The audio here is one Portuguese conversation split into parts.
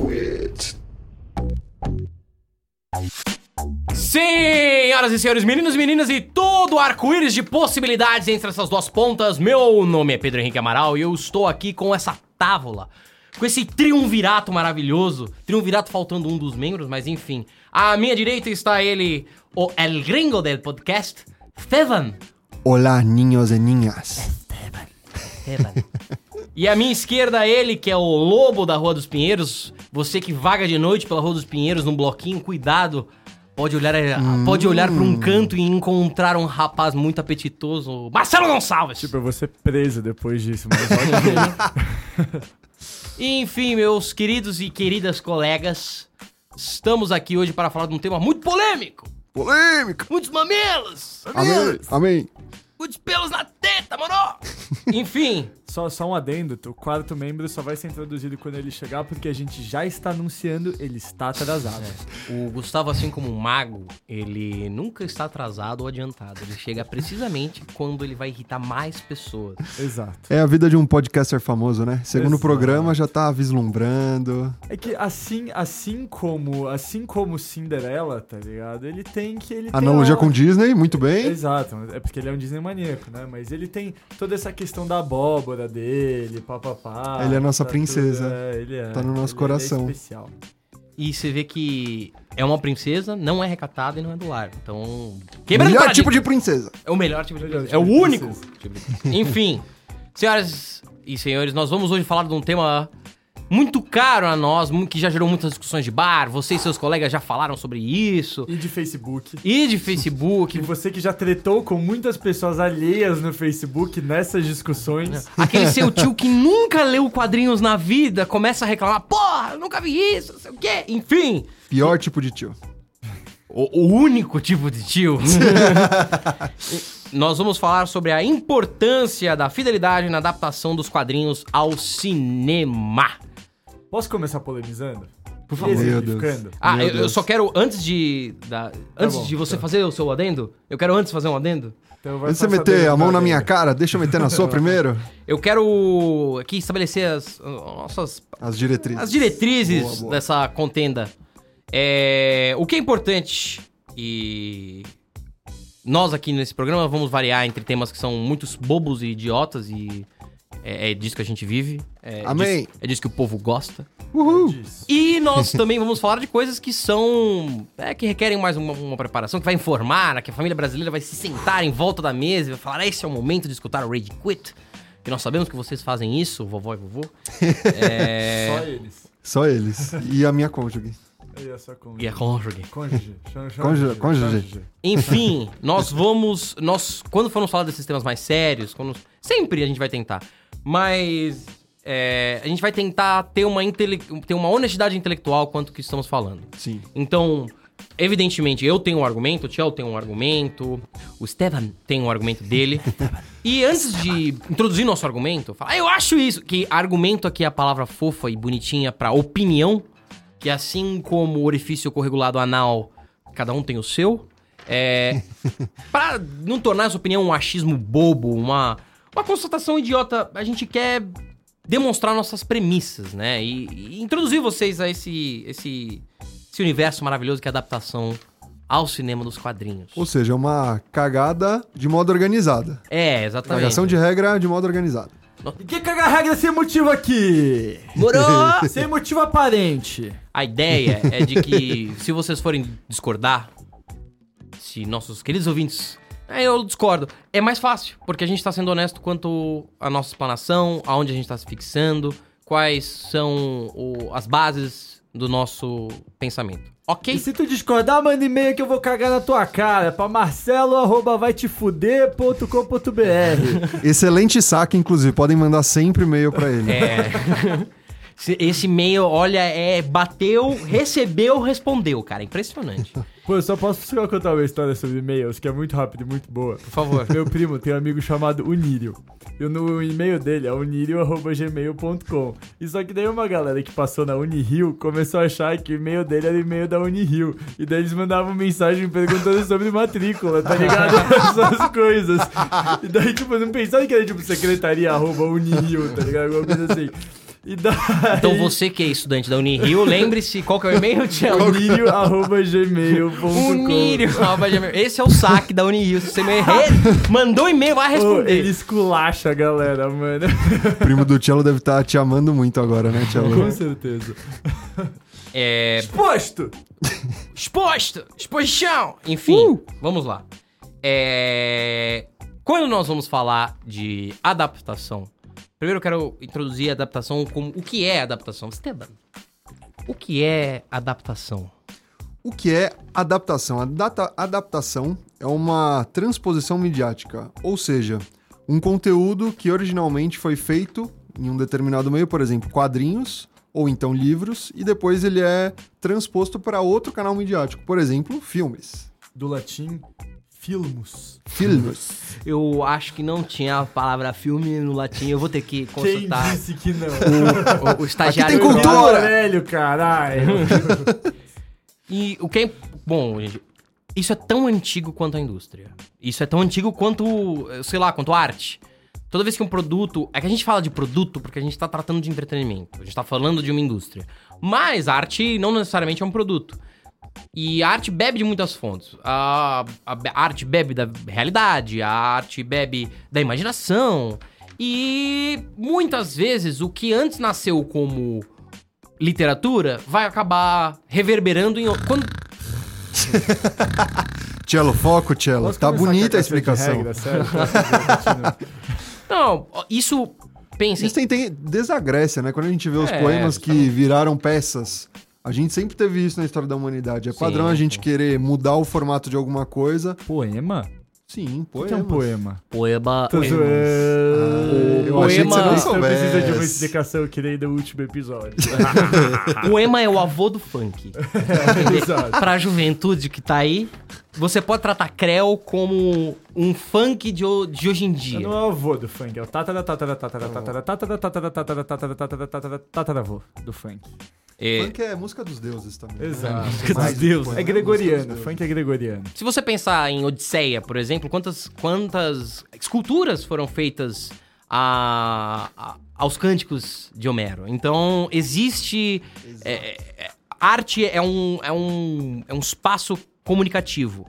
quit. Senhoras e senhores, meninos e meninas e todo arco-íris de possibilidades entre essas duas pontas, meu nome é Pedro Henrique Amaral e eu estou aqui com essa távola, com esse triunvirato maravilhoso. Triunvirato faltando um dos membros, mas enfim. À minha direita está ele, o El Gringo del podcast, Esteban. Olá, niños e niñas. Esteban. E à minha esquerda ele, que é o lobo da Rua dos Pinheiros, você que vaga de noite pela Rua dos Pinheiros num bloquinho, cuidado. Pode olhar, eh, pode olhar para um canto e encontrar um rapaz muito apetitoso, Marcelo Gonçalves. Tipo, eu vou ser preso depois disso, mas ok. Enfim, meus queridos e queridas colegas, estamos aqui hoje para falar de um tema muito polêmico. Polêmica. Muitos mamilos, Amém. Amém. muitos pelos na teta, mano. Enfim, só, só um adendo, o quarto membro só vai ser introduzido quando ele chegar, porque a gente já está anunciando, ele está atrasado. o Gustavo, assim como um mago, ele nunca está atrasado ou adiantado. Ele chega precisamente quando ele vai irritar mais pessoas. Exato. É a vida de um podcaster famoso, né? Segundo Exato. programa já tá vislumbrando. É que assim, assim como, assim como Cinderela, tá ligado? Ele tem que ele tem Analogia a- com Disney, muito bem. Exato, é porque ele é um Disney maníaco, né? Mas ele tem toda essa questão da abóbora dele, papapá. Ele é a nossa tá princesa. tudo- é, ele é. Tá no nosso Ele- coração. Ele é especial. E você vê que é uma princesa, não é recatada e não é do lar. Então, quebrando Melhor paradigma. tipo de princesa. É o melhor tipo de princesa. É tipo o de único. tipo de. Enfim, senhoras e senhores, nós vamos hoje falar de um tema muito caro a nós, que já gerou muitas discussões de bar. Você e seus colegas já falaram sobre isso. E de Facebook. E de E Facebook. você que já tretou com muitas pessoas alheias no Facebook nessas discussões. Aquele seu tio que nunca leu quadrinhos na vida começa a reclamar: Porra, eu nunca vi isso, não sei o quê. Enfim, Pior tipo de tio. o, o único tipo de tio. Nós vamos falar sobre a importância da fidelidade na adaptação dos quadrinhos ao cinema. Posso começar polemizando? Por favor. Meu Exemplificando? Ah, Meu eu, eu Deus. só quero, antes de. da- antes bom, de você tá. fazer o seu adendo, eu quero antes fazer um adendo. Então vai Antes de você passar meter dele a mão pra na minha cara, deixa eu meter na sua primeiro. Eu quero aqui estabelecer as as nossas As diretrizes. as diretrizes Boa, boa. dessa contenda. É, o que é importante e nós aqui nesse programa vamos variar entre temas que são muitos bobos e idiotas e é, é disso que a gente vive. É Amém. Disso, é disso que o povo gosta. Uhul. Disso. E nós também vamos falar de coisas que são. É, que requerem mais uma, uma preparação, que vai informar, né, que a família brasileira vai se sentar em volta da mesa e vai falar: esse é o momento de escutar o Rage Quit. Que nós sabemos que vocês fazem isso, vovó e vovô. É, Só eles. Só eles. E a minha cônjuge. E a sua cônjuge. E a cônjuge. Cônjuge. Cônjuge, cônjuge. Enfim, nós vamos. Nós, quando formos falar desses temas mais sérios, quando, sempre a gente vai tentar. Mas. é, a gente vai tentar ter uma, intele, ter uma honestidade intelectual quanto que estamos falando. Sim. Então, evidentemente, eu tenho um argumento, o Tiel tem um argumento, o Esteban tem um argumento dele. e antes de introduzir nosso argumento, falar, "Ah, eu acho isso, que argumento aqui é a palavra fofa e bonitinha pra opinião, que assim como o orifício corregulado anal, cada um tem o seu. É, pra não tornar essa opinião um achismo bobo, uma, uma constatação idiota, a gente quer demonstrar nossas premissas, né? E, e introduzir vocês a esse, esse, esse universo maravilhoso que é a adaptação ao cinema dos quadrinhos. Ou seja, uma cagada de modo organizada. É, exatamente. Cagação de regra de modo organizado. Ninguém caga regra sem motivo aqui! Morou! sem motivo aparente. A ideia é de que, se vocês forem discordar, se nossos queridos ouvintes. É, eu discordo. É mais fácil, porque a gente tá sendo honesto quanto à nossa explanação, aonde a gente tá se fixando, quais são o- as bases do nosso pensamento. Ok? E se tu discordar, manda e-mail que eu vou cagar na tua cara pra marcelo.vaitefuder.com.br Excelente saque, inclusive. Podem mandar sempre e-mail pra ele. É. Se- Esse e-mail, olha, é bateu, recebeu, respondeu, cara. Impressionante. Pô, eu só posso só contar uma história sobre e-mails, que é muito rápida e muito boa. Por favor. Meu primo tem um amigo chamado Unírio. E no e-mail dele é unirio.gmail.com. E só que daí uma galera que passou na Unirio começou a achar que o e-mail dele era o e-mail da Unirio. E daí eles mandavam mensagem perguntando sobre matrícula, tá ligado? Essas coisas. E daí, tipo, não pensaram que era tipo secretaria arroba Unirio, tá ligado? Alguma coisa assim. E daí... Então você que é estudante da Unirio, lembre-se qual que é o e-mail, Tchelo? Unírio.gmail.com Unírio. arroba gmail. Esse é o saque da Unirio. Se você me mandou e-mail, vai responder. ele esculacha a galera, mano. O primo do Cello deve estar te amando muito agora, né, Cello? Com certeza. É... Exposto! Exposto! Exposição! Enfim, Uh! vamos lá. É... Quando nós vamos falar de adaptação, primeiro eu quero introduzir a adaptação como o que é adaptação. Esteban, o que é adaptação? O que é adaptação? A data- adaptação é uma transposição midiática, ou seja, um conteúdo que originalmente foi feito em um determinado meio, por exemplo, quadrinhos ou então livros, e depois ele é transposto para outro canal midiático, por exemplo, filmes. Do latim, filmus. Filmes. Eu acho que não tinha a palavra filme no latim, eu vou ter que Quem consultar disse que não? o, o estagiário. Aqui tem cultura! Velho, caralho. E o que é. Bom, gente, isso é tão antigo quanto a indústria. Isso é tão antigo quanto, sei lá, quanto a arte. Toda vez que um produto. É que a gente fala de produto porque a gente tá tratando de entretenimento. A gente tá falando de uma indústria. Mas a arte não necessariamente é um produto. E a arte bebe de muitas fontes. A, a a arte bebe da realidade, a arte bebe da imaginação. E muitas vezes o que antes nasceu como literatura vai acabar reverberando em. Quando, Cello, foco, Cello. Posso Tá bonita a explicação. regra, sério? Continua. Não, isso. Pensem. Isso tem, tem desagrécia, né? Quando a gente vê os É, poemas que justamente. viraram peças, a gente sempre teve isso na história da humanidade. É padrão Sim, a gente pô. querer mudar o formato de alguma coisa. Poema? Sim, poema. O que é um poema? Poema. É ah, eu poema. achei que você não é precisa de uma explicação que nem do último episódio. poema é o avô do funk. pra juventude que tá aí, você pode tratar Krell como um funk de, de hoje em dia. Não é o avô do funk, é o tataravô do funk. É, Funk é música dos deuses também. Exato. música Mais dos do que deuses. É gregoriano, música dos funk é gregoriano. Se você pensar em Odisseia, por exemplo, quantas, quantas esculturas foram feitas a- a- aos cânticos de Homero? Então, existe. é, é, arte é um, é, um, é um espaço comunicativo.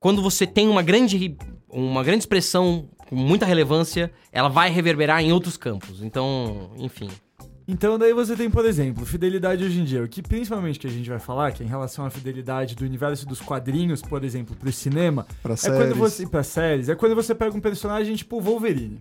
Quando você tem uma grande, uma grande expressão com muita relevância, ela vai reverberar em outros campos. Então, enfim. Então daí você tem, por exemplo, fidelidade hoje em dia. O que principalmente que a gente vai falar, que é em relação à fidelidade do universo dos quadrinhos, por exemplo, pro cinema, Pra é séries. quando você. Pra séries, é quando você pega um personagem tipo Wolverine.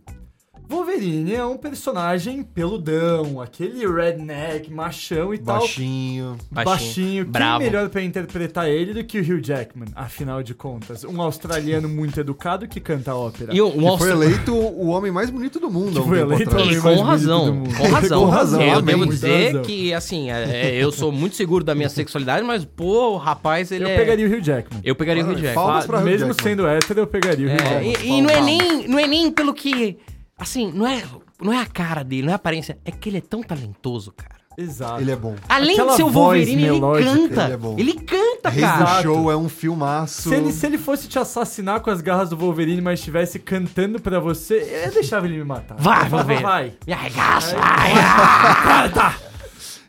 Wolverine é um personagem peludão, aquele redneck, machão e tal. Baixinho. Baixinho, Baixinho. Quem bravo. melhor pra interpretar ele do que o Hugh Jackman, afinal de contas? Um australiano muito educado que canta ópera. E um, um Que foi eleito o homem mais bonito do mundo. Que foi eleito o homem com mais bonito razão, do mundo. com razão. Com razão, eu amém. devo dizer razão. que, assim, é, é, eu sou muito seguro da minha sexualidade, mas, pô, o rapaz, ele Eu é... pegaria o Hugh Jackman. Eu pegaria o Hugh Ah, Jackman. Pra Hugh Mesmo Jackman. sendo hétero, eu pegaria o Hugh É, Jackman. e, e não é nem não é nem pelo que assim não é não é a cara dele não é a aparência é que ele é tão talentoso cara Exato. Ele é bom. além Aquela de ser o Wolverine ele canta ele é bom. ele canta Reis cara do Exato. Show é um filmaço. Se ele, se ele fosse te assassinar com as garras do Wolverine, mas estivesse cantando pra você, eu deixava ele me matar. vai Eu Wolverine vai. me arregaça vai ah,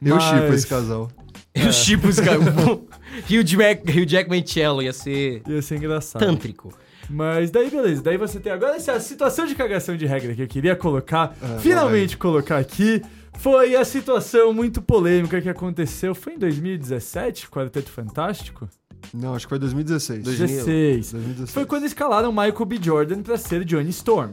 Eu Mas- chipo esse casal. os tipos cara Hugh, Jack, Hugh Jackman e Cello ia ser Ia ser engraçado. tântrico Mas daí, beleza. Daí você tem agora essa situação de cagação de regra que eu queria colocar, Ah, finalmente colocar aqui, foi a situação muito polêmica que aconteceu. Foi em 2017, Quarteto Fantástico? Não, acho que foi 2016. 16. 2016. Foi quando escalaram Michael B. Jordan pra ser Johnny Storm.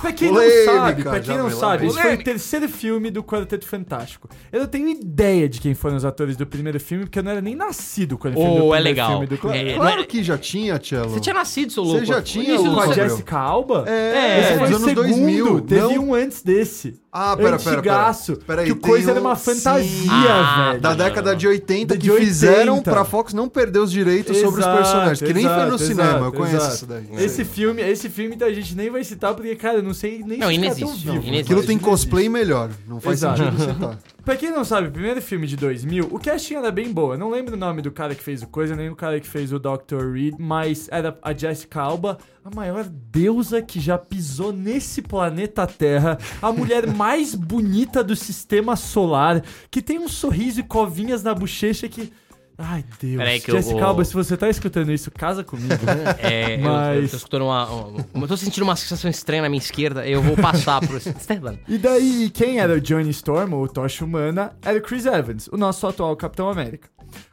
Pra quem Polêmica, não sabe, pra quem não sabe, esse foi o terceiro filme do Quarteto Fantástico. Eu não tenho ideia de quem foram os atores do primeiro filme, porque eu não era nem nascido quando Oh, ver o é primeiro legal. filme do Claro, É, claro era- que já tinha, Cello. você tinha nascido seu louco Você já tinha início o- do Com a. Jessica Alba? É, Esse foi o segundo. 2000. Teve não... um antes desse. Ah, pera, pera, pera. Antigaço. Pera aí, que o coisa um- era uma fantasia, Ah, velho. Da década de 80 Da que de 80. fizeram pra Fox não perder os direitos Exato, sobre os personagens. Que nem foi no exato, cinema, eu exato, conheço exato. isso daí. Esse filme, esse filme então, a gente nem vai citar porque cara, eu não sei nem Não, se inexiste. Não, inexiste. Aquilo tem cosplay melhor. Não faz Exato. sentido citar. Pra quem não sabe, o primeiro filme de 2000, o casting era bem boa. Não lembro o nome do cara que fez o Coisa, nem do cara que fez o Dr. Reed, mas era a Jessica Alba, a maior deusa que já pisou nesse planeta Terra, a mulher mais bonita do sistema solar, que tem um sorriso e covinhas na bochecha que... Ai, Deus. Peraí que eu Jessica vou- Alba, se você tá escutando isso, casa comigo. É, eu- eu, Mas- tô escutando uma, uma- Eu tô sentindo uma sensação estranha na minha esquerda. Eu vou passar pro Esteban. E daí, quem era o Johnny Storm, ou o Tocha Humana, era o Chris Evans, o nosso atual Capitão América.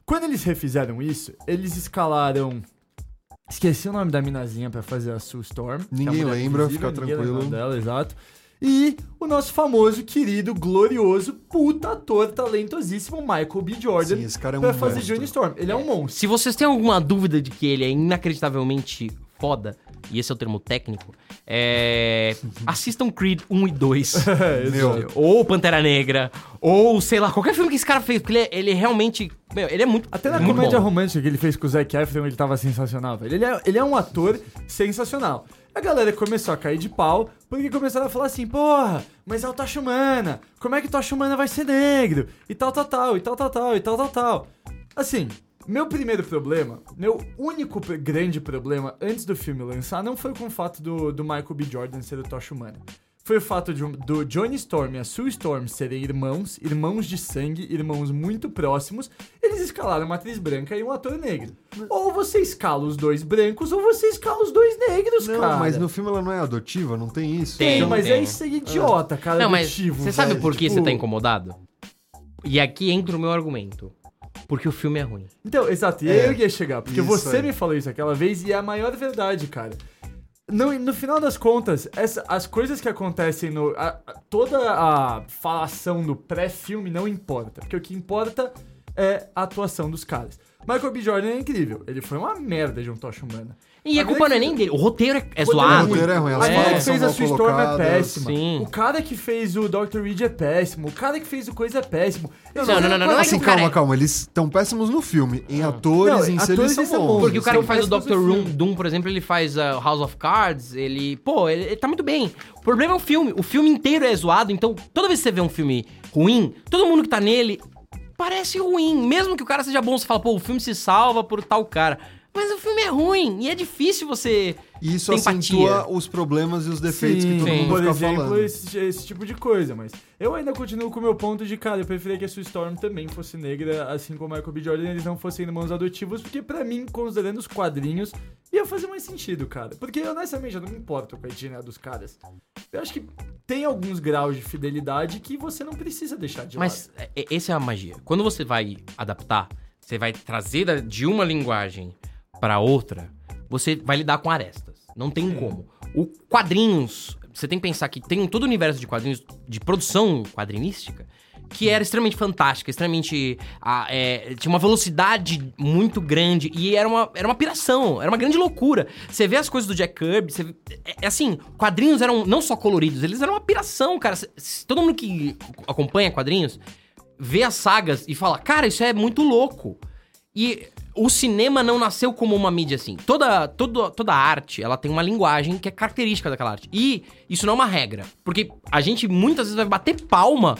Quando eles refizeram isso, eles escalaram. Esqueci o nome da minazinha pra fazer a Sue Storm. é Ninguém lembra, fica tranquilo. dela, exato. E o nosso famoso, querido, glorioso, puta ator, talentosíssimo Michael B. Jordan. Sim, esse cara é um pra fazer monstro. Johnny Storm. Ele é um monstro. Se vocês têm alguma dúvida de que ele é inacreditavelmente foda, e esse é o termo técnico, é... assistam Creed 1 e 2. É, Meu, ou Pantera Negra, ou sei lá, qualquer filme que esse cara fez, porque ele, é- ele é realmente. Meu, ele é muito. Até na muito comédia bom. romântica que ele fez com o Zac Efron, ele tava sensacional, velho. Ele é, ele é um ator sensacional. A galera começou a cair de pau, porque começaram a falar assim, porra, mas é o Tocha Humana, como é que o Tocha Humana vai ser negro? E tal, tal, tal, e tal, tal, tal, e tal, tal, tal. Assim, meu primeiro problema, meu único grande problema antes do filme lançar, não foi com o fato do, do Michael B. Jordan ser o Tocha Humana. Foi o fato de, do Johnny Storm e a Sue Storm serem irmãos, irmãos de sangue, irmãos muito próximos. Eles escalaram uma atriz branca e um ator negro. Ou você escala os dois brancos, ou você escala os dois negros, Não, cara. mas no filme ela não é adotiva, não tem isso. Tem, Tem, mas tem. é isso aí idiota, cara. Não, mas adotivo, você sabe por que Tipo, você tá incomodado? E aqui entra o meu argumento. Porque o filme é ruim. Então, exato, e É, eu ia chegar, porque isso você aí. me falou isso aquela vez e é a maior verdade, cara. No, no final das contas, essa- as coisas que acontecem no. a- a- toda a falação do pré-filme não importa, porque o que importa é a atuação dos caras. Michael B. Jordan é incrível, ele foi uma merda de um tocha humana. E a culpa não é nem dele. O roteiro é, é zoado. O roteiro é ruim, A mina falas que fez a sua Storm é péssima. Sim. O cara que fez o Dr. Reed é péssimo. O cara que fez o Coisa é péssimo. Não, não, não, não, não é Assim, calma, é- calma. Eles estão péssimos no filme. Em atores, Não, em atores eles são eles são bons. Porque o cara que faz o Dr. Doom, por exemplo, ele faz uh, House of Cards, ele... Pô, ele, ele tá muito bem. O problema é o filme. O filme inteiro é zoado, então toda vez que você vê um filme ruim, todo mundo que tá nele parece ruim. Mesmo que o cara seja bom, você fala, pô, o filme se salva por tal cara. Mas o filme é ruim e é difícil você E isso ter acentua empatia. os problemas e os defeitos que todo sim. mundo por fica exemplo, falando. esse, esse tipo de coisa, mas eu ainda continuo com o meu ponto de, cara, eu preferia que a Sue Storm também fosse negra, assim como a Michael B. Jordan, eles não fossem irmãos adotivos, porque pra mim, considerando os quadrinhos, ia fazer mais sentido, cara. Porque, honestamente, eu não me importo com a etnia dos caras. Eu acho que tem alguns graus de fidelidade que você não precisa deixar de Mas lado. é, essa é a magia. Quando você vai adaptar, você vai trazer da- de uma linguagem pra outra, você vai lidar com arestas. Não tem como. O quadrinhos, você tem que pensar que tem todo o universo de quadrinhos, de produção quadrinística, que era extremamente fantástica, extremamente. ah, é, tinha uma velocidade muito grande e era uma, era uma piração, era uma grande loucura. Você vê as coisas do Jack Kirby, você vê- é, é assim, quadrinhos eram não só coloridos, eles eram uma piração, cara. Todo mundo que acompanha quadrinhos vê as sagas e fala, cara, isso é muito louco. E o cinema não nasceu como uma mídia assim. Toda, toda, toda arte, ela tem uma linguagem que é característica daquela arte. E isso não é uma regra. Porque a gente muitas vezes vai bater palma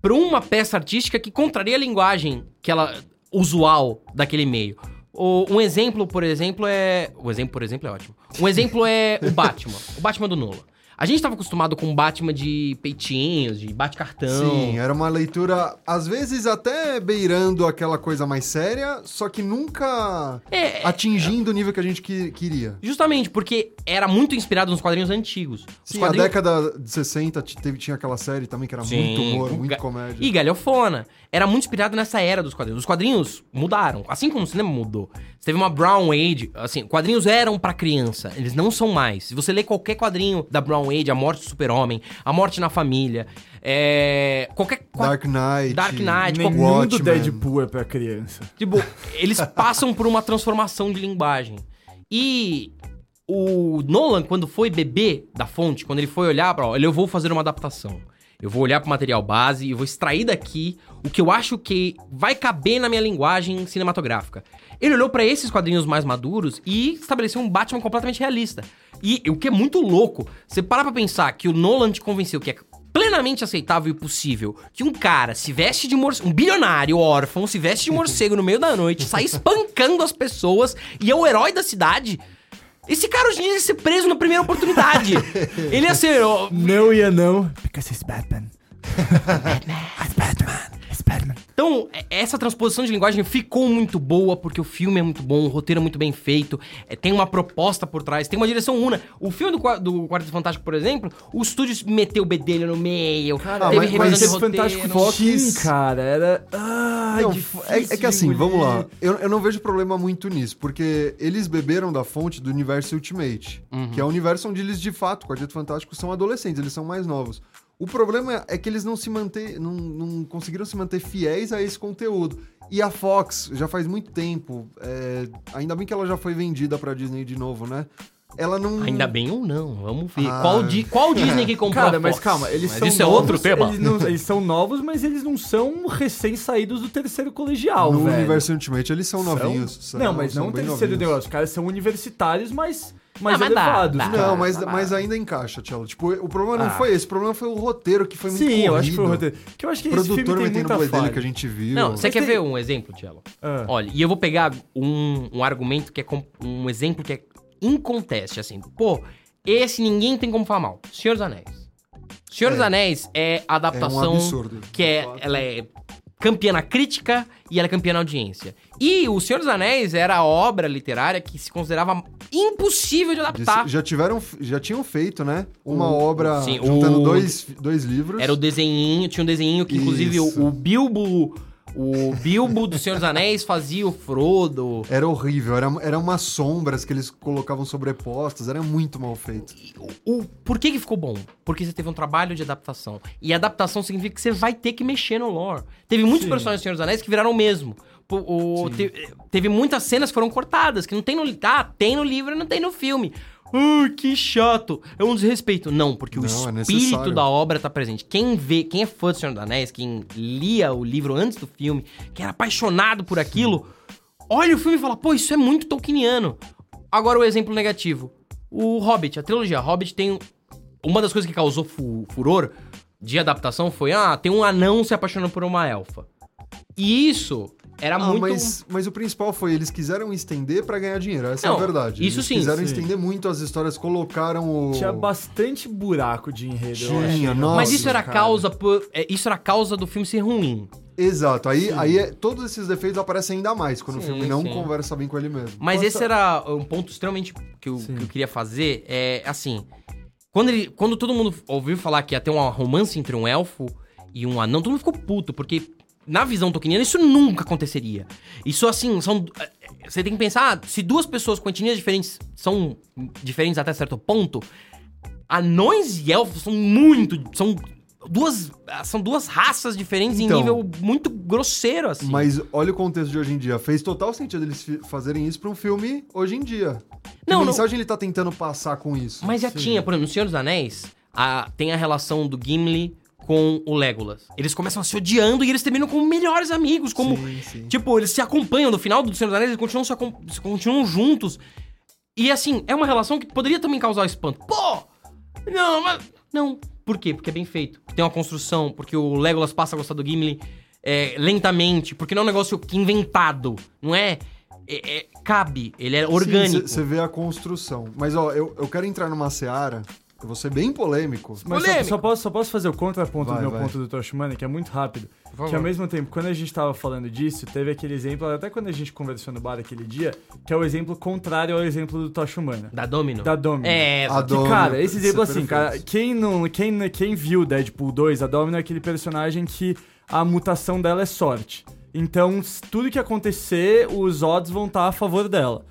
pra uma peça artística que contraria a linguagem que ela usual daquele meio. O- um exemplo, por exemplo, é. O exemplo, por exemplo, é ótimo. Um exemplo é o Batman. o Batman do Nolan. A gente tava acostumado com Batman de peitinhos, de bate-cartão. Sim, era uma leitura, às vezes até beirando aquela coisa mais séria, só que nunca É, atingindo o nível que a gente que- queria. Justamente, porque era muito inspirado nos quadrinhos antigos. Os Sim, quadrinhos... a década de 60 t- teve, tinha aquela série também que era Sim, muito humor, muito ga- comédia. E galhofona. Era muito inspirado nessa era dos quadrinhos. Os quadrinhos mudaram, assim como o cinema mudou. Você teve uma Brown Age, assim, quadrinhos eram pra criança, eles não são mais. Se você lê qualquer quadrinho da Brown Age, A Morte do Super-Homem, A Morte na Família, é... qualquer... qua- Dark Knight. Dark Knight, Nenhum do Watchmen. Deadpool é pra criança. Tipo, eles passam por uma transformação de linguagem. E o Nolan, quando foi beber da fonte, quando ele foi olhar para, olha, eu vou fazer uma adaptação. Eu vou olhar pro material base e vou extrair daqui o que eu acho que vai caber na minha linguagem cinematográfica. Ele olhou pra esses quadrinhos mais maduros e estabeleceu um Batman completamente realista. E o que é muito louco, você para pra pensar que o Nolan te convenceu que é plenamente aceitável e possível que um cara se veste de morcego, um bilionário órfão, se veste de morcego no meio da noite, sai espancando as pessoas e é o herói da cidade. Esse cara hoje em dia ia ser preso na primeira oportunidade. Ele ia ser. ó, Não ia não. Because he's Batman. Batman. Batman. Então, é- essa transposição de linguagem ficou muito boa, porque o filme é muito bom, o roteiro é muito bem feito, é, tem uma proposta por trás, tem uma direção una. O filme do, do Quarteto Fantástico, por exemplo, o estúdio meteu o bedelho no meio, teve mas- revisão mas de roteiro. Fantástico Fox- cara, era... Ah, Não, é, é que assim, vamos lá. Eu, eu não vejo problema muito nisso, porque eles beberam da fonte do universo Ultimate, que é o universo onde eles, de fato, Quarteto Fantástico, são adolescentes, eles são mais novos. O problema é que eles não se mantêm, não, não conseguiram se manter fiéis a esse conteúdo. E a Fox, já faz muito tempo, é, ainda bem que ela já foi vendida pra Disney de novo, né? Ela não. Ainda bem ou não, vamos ver. Ah. Qual, Di- qual Disney que comprou Cara, a mas Fox? calma, eles Mas são Isso é novos, outro tema. Eles, não- eles são novos, mas eles não são recém-saídos do terceiro colegial, No velho. universo Ultimate eles são São? novinhos. são- não, mas são não o terceiro novinhos. negócio. Os caras são universitários, mas mais Ah, mas dá, elevados. dá. cara. Não, mas, Tá lá. mas ainda encaixa, Tchelo. Tipo, o problema não Ah. foi esse, o problema foi o roteiro, que foi muito Sim, eu acho que foi o corrido. roteiro. Que eu acho que O esse filme produtor tem metendo muita o dele que a gente viu. Não, você Mas quer tem- ver um exemplo, Tielo? Ah. Olha, e eu vou pegar um, um argumento que é com- um exemplo que é inconteste, assim. Pô, esse ninguém tem como falar mal. Senhor dos Anéis. Senhor dos É. Anéis é a adaptação É um absurdo. que é, ela é campeã na crítica e ela é campeã na audiência. E o Senhor dos Anéis era a obra literária que se considerava impossível de adaptar. Já tiveram, já tinham feito, né? Uma O- obra sim, juntando o- dois, dois livros. Era o desenhinho, tinha um desenhinho que inclusive o, o Bilbo, o Bilbo do Senhor dos Anéis fazia o Frodo. Era horrível, era, era umas sombras que eles colocavam sobrepostas, era muito mal feito. O, o- por que que ficou bom? Porque você teve um trabalho de adaptação. E adaptação significa que você vai ter que mexer no lore. Teve muitos Sim. personagens do Senhor dos Anéis que viraram o mesmo. O- te- teve muitas cenas que foram cortadas, que não tem no... Ah, tem no livro e não tem no filme. Ai, que chato. É um desrespeito. Não, porque o Não, é espírito necessário. da obra tá presente. Quem vê, quem é fã do Senhor dos Anéis, quem lia o livro antes do filme, que era apaixonado por aquilo, olha o filme e fala, pô, isso é muito tolkieniano. Agora o exemplo negativo. O Hobbit, a trilogia Hobbit tem... Uma das coisas que causou fu- furor de adaptação foi, ah, tem um anão se apaixonando por uma elfa. E isso era Ah, muito... mas, mas o principal foi, eles quiseram estender pra ganhar dinheiro, essa é Não, a verdade. isso eles sim, quiseram sim. estender muito as histórias, colocaram o... Tinha bastante buraco de enredo. Tinha, nossa. Mas isso era cara. causa por, é, isso era causa do filme ser ruim. Exato, aí, aí é- todos esses defeitos aparecem ainda mais quando Sim, o filme não sim. conversa bem com ele mesmo. Mas Posso- esse era um ponto extremamente que eu, que eu queria fazer. É assim. Quando, ele, quando todo mundo ouviu falar que ia ter um romance entre um elfo e um anão, todo mundo ficou puto, porque na visão tolkieniana isso nunca aconteceria. Isso assim, são. é, Você tem que pensar, ah, se duas pessoas com etnias diferentes são diferentes até certo ponto, anões e elfos são muito. São duas. São duas raças diferentes Então. em nível muito grosseiro, assim. Mas olha o contexto de hoje em dia. Fez total sentido eles fazerem isso pra um filme hoje em dia. Que Não, não- mensagem ele tá tentando passar com isso? Mas já tinha, por exemplo, no Senhor dos Anéis, a- tem a relação do Gimli com o Legolas. Eles começam a se odiando e eles terminam como melhores amigos, como... Sim, sim. Tipo, eles se acompanham, no final do Senhor dos Anéis eles continuam, se acom- continuam juntos. E assim, é uma relação que poderia também causar espanto. Pô! Não, mas... Não. Por quê? Porque é bem feito. Tem uma construção, porque o Legolas passa a gostar do Gimli é, lentamente, porque não é um negócio que inventado, não é... é- é- cabe, ele é orgânico. Você vê a construção. Mas, ó, eu, eu quero entrar numa seara, eu vou ser bem polêmico. Mas só, Polêmico. só posso, só posso fazer o contraponto Vai, do meu vai. ponto do Tosh Money, que é muito rápido. favor. Que ao mesmo tempo, quando a gente tava falando disso, teve aquele exemplo, até quando a gente conversou no bar aquele dia, que é o exemplo contrário ao exemplo do Tosh Humana. Da Domino? Da Domino. É, A Que, Domino, cara, esse isso exemplo é assim, perfeito. cara, quem não, quem, quem viu Deadpool 2, a Domino é aquele personagem que a mutação dela é sorte. Então, tudo que acontecer, os odds vão estar a favor dela.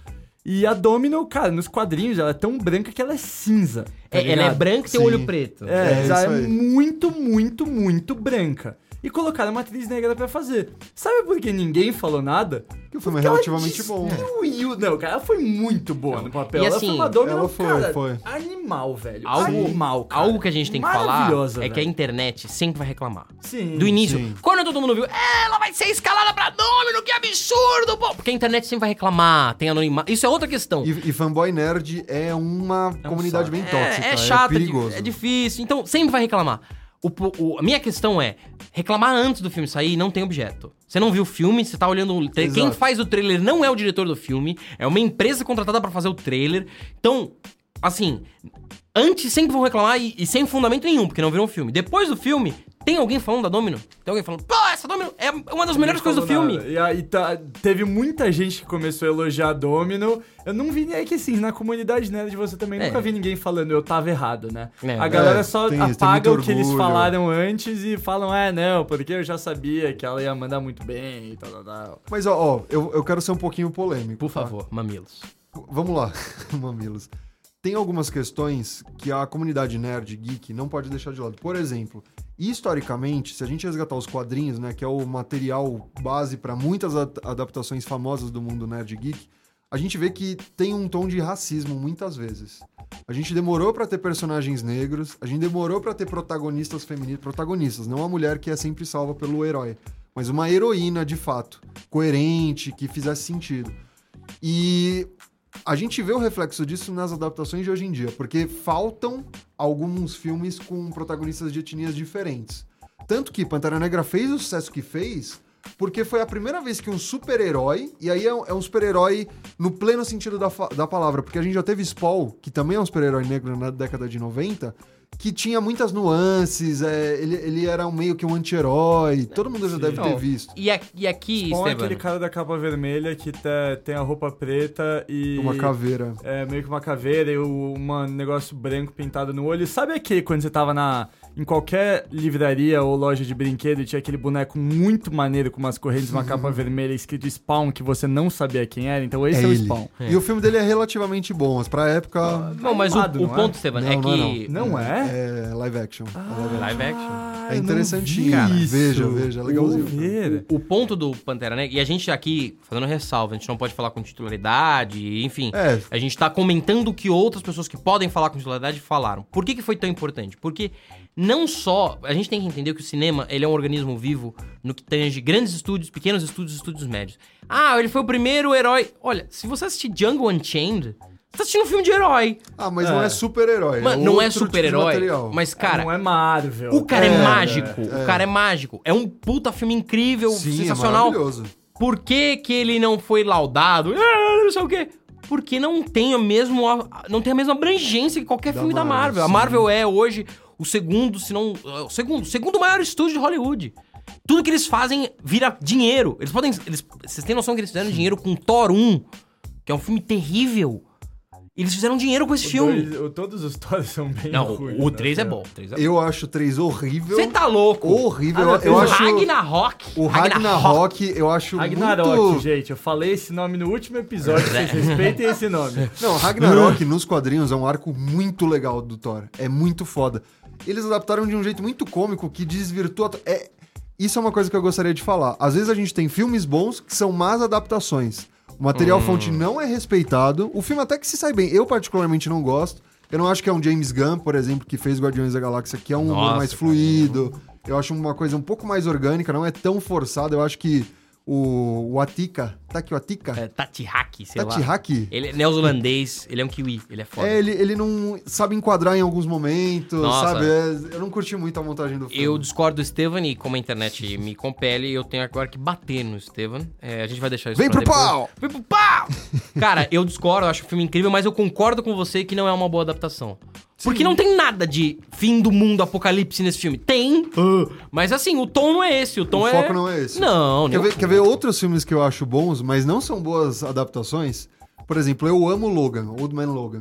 E a Domino, cara, nos quadrinhos, ela é tão branca que ela é cinza. Tá É, ela é branca e tem Sim. olho preto. É, É, é aí. muito, muito, muito branca. E colocaram uma atriz negra pra fazer. Sabe por que ninguém falou nada? Que o filme é relativamente bom. destruiu- Não, cara, ela foi muito boa no papel. E ela assim, foi uma domina, ela foi, cara, foi. animal, velho. Algo, animal, cara. algo que a gente tem que falar é que a internet sempre vai reclamar. Sim. Do início. sim. Quando todo mundo viu, "É, ela vai ser escalada pra Domino, que absurdo, pô! Porque a internet sempre vai reclamar, tem anonimato. Isso é outra questão. E, e fanboy nerd é uma comunidade saco. bem tóxica. É, é chato, é, é difícil. Então, sempre vai reclamar. O, o- a minha questão é, reclamar antes do filme sair não tem objeto. Você não viu o filme, você tá olhando o trailer. Quem faz o trailer não é o diretor do filme, é uma empresa contratada pra fazer o trailer. Então, assim, antes sempre vão reclamar e, e sem fundamento nenhum, porque não viram o filme. Depois do filme, tem alguém falando da Domino? Tem alguém falando, pô, essa Domino é uma das melhores coisas do filme. nada. E aí tá, teve muita gente que começou a elogiar a Domino. Eu não vi nem é que assim, na comunidade nerd você também É. nunca vi ninguém falando eu tava errado, né? É. a galera É, só tem tem apaga muito o que eles falaram antes e falam, é, não, porque eu já sabia que ela ia mandar muito bem e tal, tal, tal. Mas, ó, ó, eu, eu quero ser um pouquinho polêmico. Por tá? favor, mamilos. Vamos lá, mamilos. Tem algumas questões que a comunidade nerd, geek, não pode deixar de lado. Por exemplo, historicamente, se a gente resgatar os quadrinhos, né, que é o material base para muitas adaptações famosas do mundo nerd geek, a gente vê que tem um tom de racismo muitas vezes. A gente demorou pra ter personagens negros, a gente demorou pra ter protagonistas femininos, protagonistas, não a mulher que é sempre salva pelo herói, mas uma heroína de fato, coerente, que fizesse sentido. E a gente vê o reflexo disso nas adaptações de hoje em dia, porque faltam alguns filmes com protagonistas de etnias diferentes. Tanto que Pantera Negra fez o sucesso que fez porque foi a primeira vez que um super-herói, e aí é um, é super-herói no pleno sentido da, da palavra, porque a gente já teve Spawn, que também é um super-herói negro na década de 90, que tinha muitas nuances, é, ele, ele era um meio que um anti-herói, todo mundo já deve ter visto. E, a- e aqui, Bom é Esteban, aquele cara da capa vermelha que tá- tem a roupa preta e... Uma caveira. É, meio que uma caveira e um negócio branco pintado no olho. Sabe aquele quando você tava na, em qualquer livraria ou loja de brinquedo e tinha aquele boneco muito maneiro com umas correntes, uma capa vermelha escrito Spawn que você não sabia quem era? Então esse é, o ele. Spawn. E o filme dele é relativamente bom, mas pra época... Não, mas o, animado, o não é? ponto, Esteban, é Não, não é que. Não é? É live action. É live action. Ah, É interessantinho, vi cara. Veja, veja, é legalzinho. Ver. O ponto do Pantera Negra, e a gente aqui, fazendo ressalva, a gente não pode falar com titularidade, enfim. É. A gente tá comentando o que outras pessoas que podem falar com titularidade falaram. Por que, que foi tão importante? Porque não só. A gente tem que entender que o cinema ele é um organismo vivo no que tange grandes estúdios, pequenos estúdios, estúdios médios. Ah, ele foi o primeiro herói. Olha, se você assistir Django Unchained, tá assistindo um filme de herói. Ah, mas não É. é super-herói. Mano, é não é outro tipo de super-herói, material. mas, Cara, cara, não é Marvel. o cara é, É, mágico. é. O cara é mágico. É um puta filme incrível, Sim, sensacional. é maravilhoso. Por que, que ele não foi laudado? Ah, não sei o quê. Porque não tem, a mesmo, não tem a mesma abrangência que qualquer Da filme da Marvel, Marvel. A sim. Marvel é hoje o segundo, se não. O segundo, o segundo maior estúdio de Hollywood. Tudo que eles fazem vira dinheiro. Eles podem. Eles, vocês têm noção que eles fizeram dinheiro com Thor 1, que é um filme terrível. Eles fizeram dinheiro com esse O filme. dois- o- todos os Thor são bem Não, ruins. o né, 3 é bom. o 3 é bom. Eu acho o 3 horrível. Você tá louco? Horrível. Ah, não, eu, eu o acho. Ragnarok. O Ragnarok, eu acho Ragnarok, muito... gente. Eu falei esse nome no último episódio. Vocês respeitem esse nome. Não, Ragnarok nos quadrinhos é um arco muito legal do Thor. É muito foda. Eles adaptaram de um jeito muito cômico que desvirtua. É, isso é uma coisa que eu gostaria de falar. Às vezes a gente tem filmes bons que são más adaptações. O material Hum. fonte não é respeitado. O filme até que se sai bem. Eu, particularmente, não gosto. Eu não acho que é um James Gunn, por exemplo, que fez Guardiões da Galáxia, que é um humor Nossa, mais cara. fluido. Eu acho uma coisa um pouco mais orgânica, não é tão forçada. Eu acho que o, o Atika, Taki Atika, É, Tatihaki, sei lá. Tatihaki, Ele é neozelandês, ele é um kiwi, ele é foda. é, ele, ele não sabe enquadrar em alguns momentos, Nossa. sabe? É, eu não curti muito a montagem do filme. Eu discordo do Estevan e como a internet me compele, eu tenho agora que bater no Estevan. É, a gente vai deixar isso Vem pro depois. pau! Vem pro pau! Cara, eu discordo, eu acho o filme incrível, mas eu concordo com você que não é uma boa adaptação. Porque não tem nada de fim do mundo, apocalipse nesse filme. Tem, mas assim, o tom não é esse. O tom O é... foco não é esse. Não, Quer ver, quer ver outros filmes que eu acho bons, mas não são boas adaptações? Por exemplo, eu amo Logan, Old Man Logan.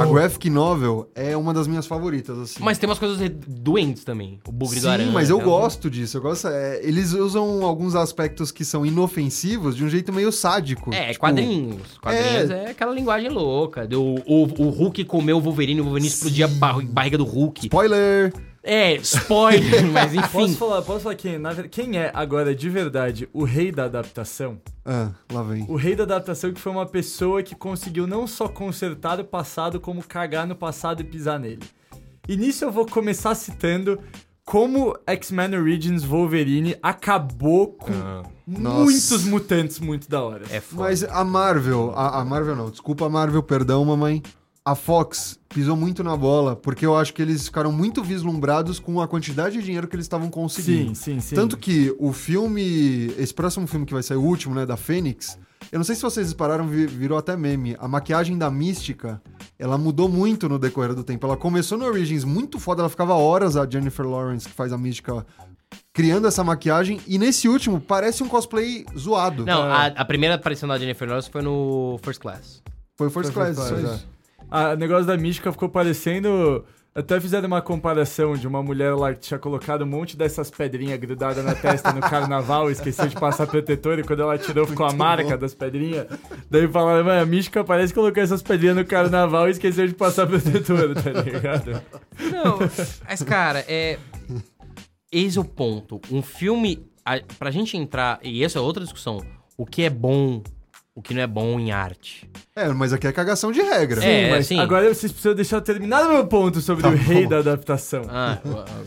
A graphic novel é uma das minhas favoritas, assim. Mas tem umas coisas doentes também. O bugre do Sim, aranha. mas eu né? gosto disso. Eu gosto, é, eles usam alguns aspectos que são inofensivos de um jeito meio sádico. É, Tipo, quadrinhos. Quadrinhos é... aquela linguagem louca. Do, o, o Hulk comeu o Wolverine, o Wolverine explodia a bar- barriga do Hulk. Spoiler! É, spoiler, mas enfim. Posso falar, posso falar quem, na quem é agora de verdade o rei da adaptação? Ah, lá vem. O rei da adaptação que foi uma pessoa que conseguiu não só consertar o passado, como cagar no passado e pisar nele. E nisso eu vou começar citando como X-Men Origins Wolverine acabou com muitos Nossa. mutantes muito da hora. É foda. Mas a Marvel, a, a Marvel não, desculpa a Marvel, perdão, mamãe. A Fox pisou muito na bola, porque eu acho que eles ficaram muito vislumbrados com a quantidade de dinheiro que eles estavam conseguindo. Sim, sim, sim. Tanto que o filme, esse próximo filme que vai sair, o último, né, da Fênix, eu não sei se vocês repararam, vi- virou até meme. A maquiagem da Mística, ela mudou muito no decorrer do tempo. Ela começou no Origins muito foda, ela ficava horas, a Jennifer Lawrence, que faz a Mística, criando essa maquiagem. E nesse último, parece um cosplay zoado. Não, a, a primeira aparição da Jennifer Lawrence foi no First Class. Foi o First Foi Class, First isso Class, aí. A- O negócio da mística ficou parecendo. Até fizeram uma comparação de uma mulher lá que tinha colocado um monte dessas pedrinhas grudadas na testa no carnaval, esqueceu de passar protetor e quando ela tirou ficou a marca das pedrinhas. Daí falaram, mano, a mística parece que colocou essas pedrinhas no carnaval e esqueceu de passar protetor, tá ligado? Não, mas cara, é. Esse é o ponto. Um filme. A, pra gente entrar. E essa é outra discussão. O que é bom, o que não é bom em arte. É, mas aqui é cagação de regra. É, mas sim. agora vocês precisam deixar eu terminar o meu ponto sobre Tá o rei bom. da adaptação. Ah,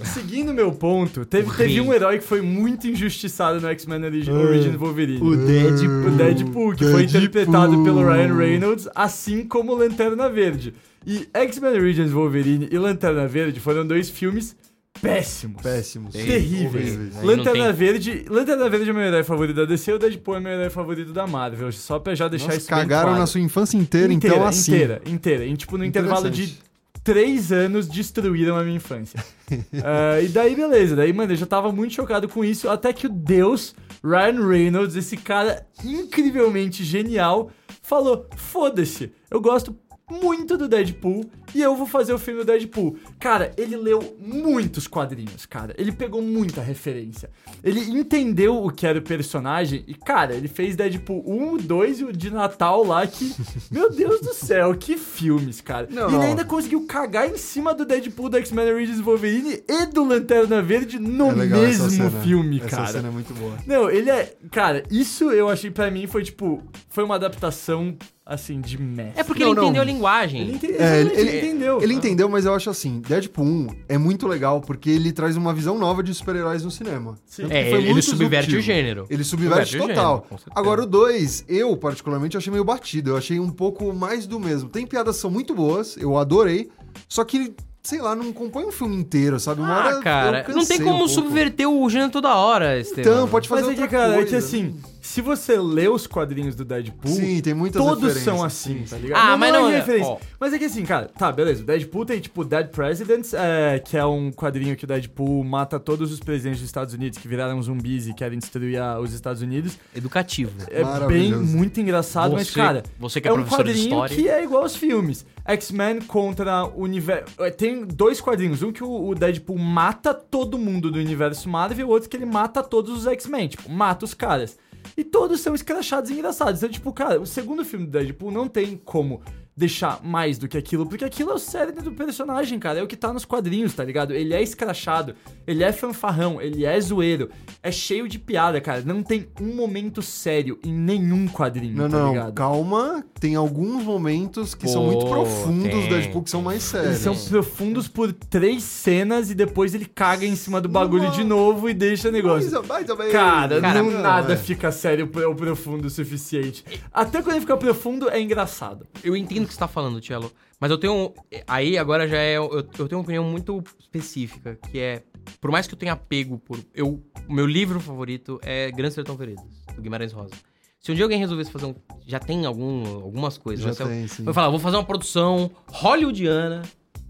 Seguindo meu ponto, teve, teve rei. um herói que foi muito injustiçado no X-Men Origin, Origins Wolverine. O Deadpool. O Deadpool, que foi Deadpool. interpretado pelo Ryan Reynolds, assim como Lanterna Verde. E X-Men Origins Wolverine e Lanterna Verde foram dois filmes péssimos. Péssimos. Terríveis. Lanterna tem- Verde, Lanterna Verde é meu herói favorito da DC, o Deadpool é meu herói favorito da Marvel. Só pra já deixar Nossa, isso bem cagaram claro. na sua infância inteira, então assim. Inteira, inteira. E, tipo, no intervalo de três anos, destruíram a minha infância. Ah, e daí, beleza. Daí, mano, eu já tava muito chocado com isso. Até que o Deus, Ryan Reynolds, esse cara incrivelmente genial, falou: foda-se, eu gosto muito do Deadpool e eu vou fazer o filme do Deadpool. Cara, ele leu muitos quadrinhos, cara. Ele pegou muita referência. Ele entendeu o que era o personagem e, cara, ele fez Deadpool 1, 2 e o de Natal lá que. Meu Deus do céu, que filmes, cara. Não, e ele ainda conseguiu cagar em cima do Deadpool do X-Men Origins Wolverine e do Lanterna Verde no É legal essa mesmo cena. filme, Essa cara. cena é muito boa. Não, ele é. Cara, isso eu achei pra mim foi tipo. Foi uma adaptação, assim, de mestre. É porque Não, ele não. entendeu a linguagem. Ele, ente... É, ele, ele- entendeu. Ele entendeu, mas eu acho assim, Deadpool 1 é muito legal porque ele traz uma visão nova de super-heróis no cinema. Sim. É, foi ele, ele subverte o gênero. Ele subverte Subverte o total. gênero. Agora o 2, eu particularmente achei meio batido. Eu achei um pouco mais do mesmo. Tem piadas que são muito boas, eu adorei. Só que, sei lá, não compõe um filme inteiro, sabe? Uma hora Ah, eu cara, não tem um como pouco. subverter o gênero toda hora, Estevam. Então, pode fazer Mas é que, cara, é que coisa, assim, né? Se você lê os quadrinhos do Deadpool, Sim, tem muitas todos referências, são assim, sim, tá ligado? Ah, mas não é é- referência. ó. Mas é que assim, cara, tá, beleza. O Deadpool tem, tipo, Dead Presidents, é, que é um quadrinho que o Deadpool mata todos os presidentes dos Estados Unidos que viraram zumbis e querem destruir a- os Estados Unidos. Educativo. É bem, Maravilhoso. muito engraçado, mas, Você- cara, você que é é um professor de quadrinho história. que é igual aos filmes. X-Men contra o universo. Tem dois quadrinhos. Um que o o Deadpool mata todo mundo do universo Marvel e o outro que ele mata todos os X-Men. Tipo, mata os caras. E todos são escrachados e engraçados. Então, tipo, cara, o segundo filme do Deadpool não tem como deixar mais do que aquilo, porque aquilo é o cérebro do personagem, cara. É o que tá nos quadrinhos, tá ligado? Ele é escrachado, ele é fanfarrão, ele é zoeiro, é cheio de piada, cara. Não tem um momento sério em nenhum quadrinho, Não, tá não, ligado? calma. Tem alguns momentos que são Pô, muito profundos tem, do Deadpool que são mais sérios. Eles são profundos por três cenas e depois ele caga em cima do bagulho Nossa. de novo e deixa o negócio. Mais ou- mais ou menos. Cara, Cara, não não, nada é. fica sério ou profundo o suficiente. Até quando ele fica profundo é engraçado. Eu entendo o que você tá falando, Tielo. Mas eu tenho. Aí agora já é. Eu, eu tenho uma opinião muito específica, que é. Por mais que eu tenha apego por. Eu, meu livro favorito é Grande Sertão Veredas, do Guimarães Rosa. Se um dia alguém resolvesse fazer um. Já tem algum, algumas coisas. Já? Se eu- tem, sim. Falar, vou fazer uma produção hollywoodiana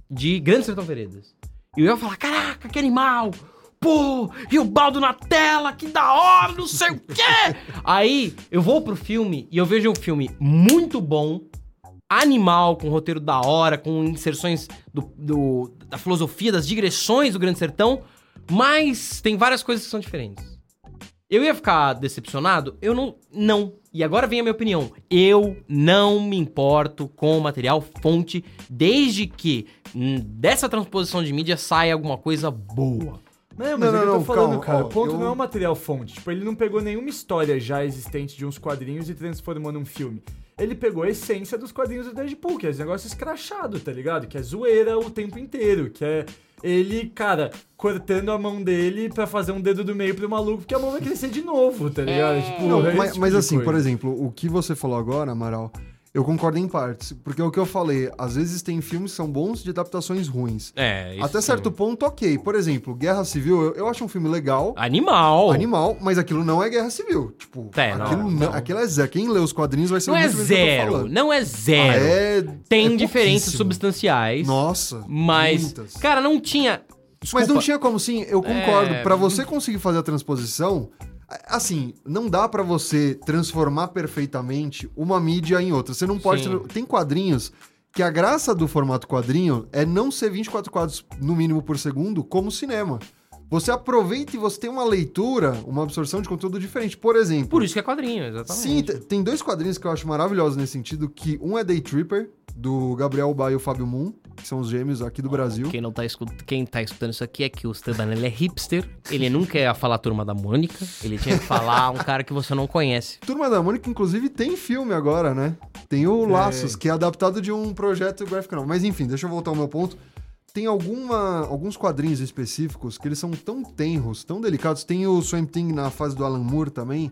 de Grande Sertão Veredas. E eu ia falar, caraca, que animal! Pô, Rio Baldo na tela, que da hora, não sei o quê! Aí eu vou pro filme e eu vejo um filme muito bom, animal, com roteiro da hora, com inserções do, do- da filosofia, das digressões do Grande Sertão, mas tem várias coisas que são diferentes. Eu ia ficar decepcionado? Eu não. Não. E agora vem a minha opinião. Eu não me importo com o material fonte, desde que hum, dessa transposição de mídia saia alguma coisa boa. Não, mas Não, é que não, eu tô não, falando, calma, cara. o ponto eu- não é o material fonte. Tipo, ele não pegou nenhuma história já existente de uns quadrinhos e transformou num filme. Ele pegou a essência dos quadrinhos do Deadpool, que é esse negócio escrachado, tá ligado? Que é zoeira o tempo inteiro, que é ele, cara, cortando a mão dele pra fazer um dedo do meio pro maluco, porque a mão vai crescer de novo, tá ligado? Tipo, Não, é mas, tipo mas assim, coisa. por exemplo, o que você falou agora, Amaral, eu concordo em partes. Porque é o que eu falei, às vezes tem filmes que são bons de adaptações ruins. É, isso Até sim. certo ponto, ok. Por exemplo, Guerra Civil, eu, eu acho um filme legal, Animal. animal, mas aquilo não é Guerra Civil. Tipo, É, não, aquilo, não. aquilo é zero. Quem lê os quadrinhos vai ser Não é zero. Não é zero. Ah, é, Tem é diferenças substanciais. Nossa, Mas, muitas. cara, não tinha. Mas não Desculpa. tinha como sim, eu concordo. É. Pra você conseguir fazer a transposição, assim, não dá pra você transformar perfeitamente uma mídia em outra. Você não pode. Sim. Tem quadrinhos que a graça do formato quadrinho é não ser 24 quadros no mínimo por segundo, como cinema. Você aproveita e você tem uma leitura, uma absorção de conteúdo diferente. Por exemplo, Por isso que é quadrinho, exatamente. Sim, te- tem dois quadrinhos que eu acho maravilhosos nesse sentido, que um é Day Tripper, do Gabriel Ba e o Fábio Moon, que são os gêmeos aqui do Brasil. Quem, não tá escut... Quem tá escutando isso aqui é que o Esteban ele é hipster. Ele nunca ia falar turma da Mônica. Ele tinha que falar um cara que você não conhece. Turma da Mônica, inclusive, tem filme agora, né? Tem o Laços, que é adaptado de um projeto gráfico não. Mas enfim, deixa eu voltar ao meu ponto. Tem alguma, alguns quadrinhos específicos que eles são tão tenros, tão delicados. Tem o Swamp Thing na fase do Alan Moore também.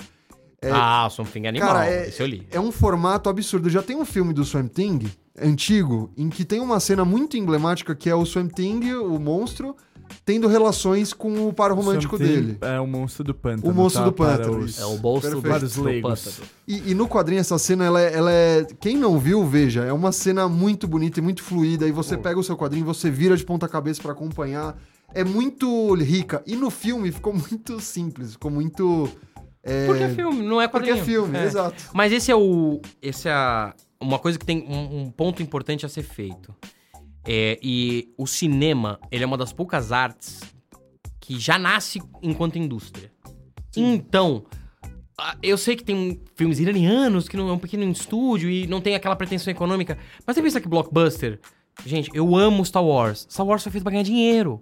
Ah, Something Animal. Cara, é, Esse eu li. é um formato absurdo. Já tem um filme do Swamp Thing, antigo, em que tem uma cena muito emblemática que é o Swamp Thing, o monstro, tendo relações com o par romântico dele. É o monstro do pântano. O monstro tá? do pântano, Para os-. É o bolso do, Perfeito. Para do pântano. E, e no quadrinho essa cena, ela é, ela é- Quem não viu, veja. É uma cena muito bonita e muito fluida. E você pega o seu quadrinho, você vira de ponta cabeça pra acompanhar. É muito rica. E no filme ficou muito simples, ficou muito. É, Porque é filme, não é porque quadrinho. é filme, É. exato. Mas esse é o. Esse é uma coisa que tem um, um ponto importante a ser feito. É, e o cinema, ele é uma das poucas artes que já nasce enquanto indústria. Então, ah, eu sei que tem filmes iranianos que não é um pequeno estúdio e não tem aquela pretensão econômica. Mas você pensa que blockbuster. Gente, eu amo Star Wars. Star Wars foi feito pra ganhar dinheiro.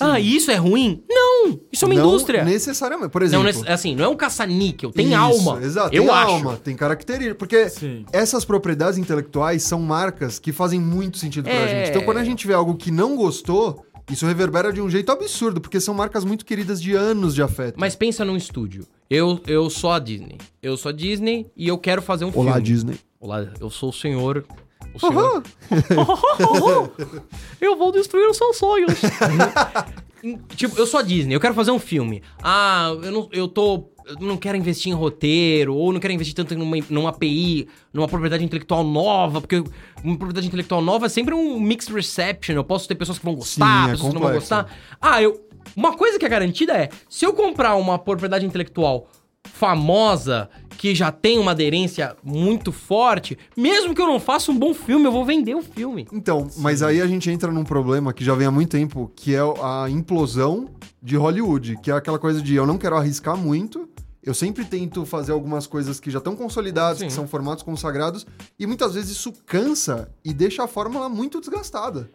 Ah, e isso é ruim? Não! Isso é uma Não indústria. necessariamente. Por Não, exemplo. nesse- assim, não é um caça-níquel, tem Isso, alma. Exato, eu tem acho. alma, tem característica. Porque Sim. essas propriedades intelectuais são marcas que fazem muito sentido pra É. gente. Então, quando a gente vê algo que não gostou, isso reverbera de um jeito absurdo, porque são marcas muito queridas de anos de afeto. Mas pensa num estúdio. Eu, eu sou a Disney. Eu sou a Disney e eu quero fazer um Olá, filme. Disney. Olá, eu sou o senhor. O senhor. eu vou destruir os seus sonhos. tipo, eu sou a Disney, eu quero fazer um filme. Ah, eu não, eu tô. Eu não quero investir em roteiro, ou não quero investir tanto numa, numa API, numa propriedade intelectual nova, porque uma propriedade intelectual nova é sempre um mixed reception. Eu posso ter pessoas que vão gostar, Sim, é pessoas que não vão complexo. gostar. Ah, eu. Uma coisa que é garantida é: se eu comprar uma propriedade intelectual famosa, que já tem uma aderência muito forte, mesmo que eu não faça um bom filme, eu vou vender o filme. Então, mas aí a gente entra num problema que já vem há muito tempo, que é a implosão de Hollywood, que é aquela coisa de eu não quero arriscar muito, eu sempre tento fazer algumas coisas que já estão consolidadas, Sim. que são formatos consagrados, e muitas vezes isso cansa e deixa a fórmula muito desgastada.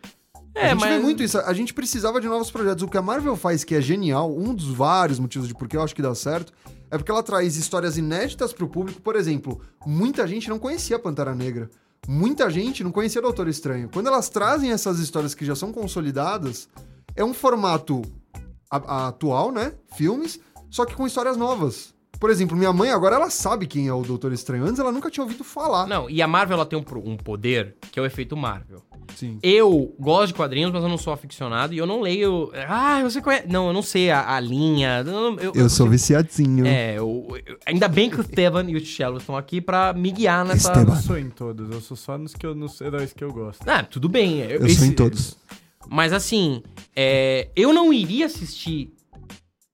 É, a gente mas- vê muito isso, a gente precisava de novos projetos. O que a Marvel faz, que é genial, um dos vários motivos de por que eu acho que dá certo, é porque ela traz histórias inéditas pro público. Por exemplo, muita gente não conhecia Pantera Negra. Muita gente não conhecia Doutor Estranho. Quando elas trazem essas histórias que já são consolidadas, é um formato atual, né? Filmes, só que com histórias novas. Por exemplo, minha mãe agora ela sabe quem é o Doutor Estranho. Antes ela nunca tinha ouvido falar. Não, e a Marvel ela tem um, um poder que é o efeito Marvel. Sim. Eu gosto de quadrinhos, mas eu não sou aficionado e eu não leio. Ah, você conhece. Não, eu não sei a, a linha. Eu, eu- Eu sou viciadinho. É, eu- eu- ainda bem que o Esteban e o Cello estão aqui pra me guiar nessa. Esteban. Eu não sou em todos, eu sou só nos, que eu, nos heróis que eu gosto. Ah, tudo bem. Eu esse- sou em todos. Mas assim, é, eu não iria assistir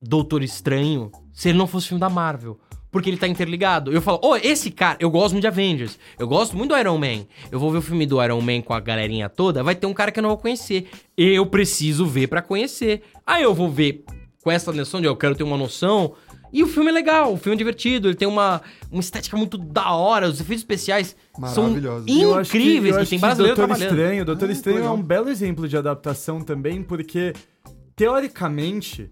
Doutor Estranho se ele não fosse filme da Marvel. Porque ele tá interligado. Eu falo, ô, esse cara, eu gosto muito de Avengers. Eu gosto muito do Iron Man. Eu vou ver o filme do Iron Man com a galerinha toda. Vai ter um cara que eu não vou conhecer. Eu preciso ver pra conhecer. Aí eu vou ver com essa noção de eu quero ter uma noção. E o filme é legal, o filme é divertido, ele tem uma, uma estética muito da hora, os efeitos especiais são que- incríveis, eu e tem que brasileiro Doutor trabalhando. Estranho, Doutor Ah, Estranho é um belo exemplo de adaptação também, porque teoricamente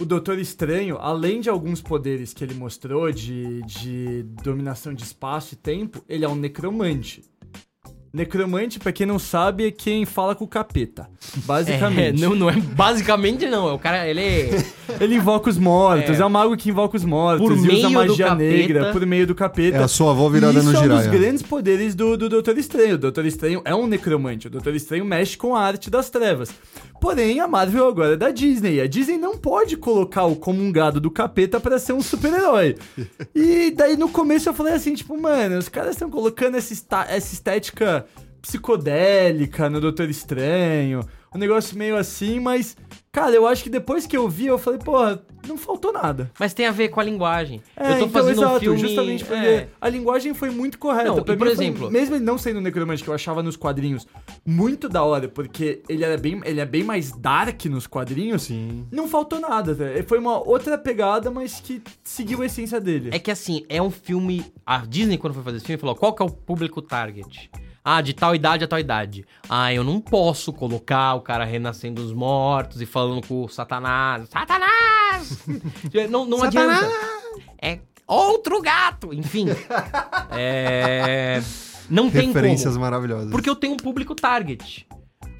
o Doutor Estranho, além de alguns poderes que ele mostrou de, de dominação de espaço e tempo, ele é um necromante. Necromante, pra quem não sabe, é quem fala com o capeta. É, Basicamente. não, não é basicamente não, é o cara, ele é... Ele invoca os mortos, É. é, um mago que invoca os mortos, Por e usa meio do magia capeta. negra por meio do capeta. É a sua avó virada isso no é um dos grandes poderes do, do Doutor Estranho. O Doutor Estranho é um necromante. O Doutor Estranho mexe com a arte das trevas. Porém, a Marvel agora é da Disney. A Disney não pode colocar o comungado do capeta pra ser um super-herói. e daí no começo eu falei assim, tipo, mano, os caras estão colocando essa, essa estética psicodélica no Doutor Estranho. Um negócio meio assim, mas... Cara, eu acho que depois que eu vi, eu falei, porra, não faltou nada. Mas tem a ver com a linguagem. É, eu tô então, fazendo um exato, filme... justamente porque é. a linguagem foi muito correta. Não, Pra e por mim foi- exemplo- mesmo ele não sendo um necromante que eu achava nos quadrinhos muito da hora, porque ele era bem, ele é bem mais dark nos quadrinhos. Sim. Não faltou nada, velho. Foi uma outra pegada, mas que seguiu a essência dele. É que assim, é um filme. A Disney, quando foi fazer esse filme, falou: qual que é o público target? Ah, de tal idade a tal idade. Ah, eu não posso colocar o cara renascendo dos mortos e falando com o Satanás. Satanás! não não adianta. É outro gato! Enfim. É. Não tem Referências como. maravilhosas. Porque eu tenho um público target.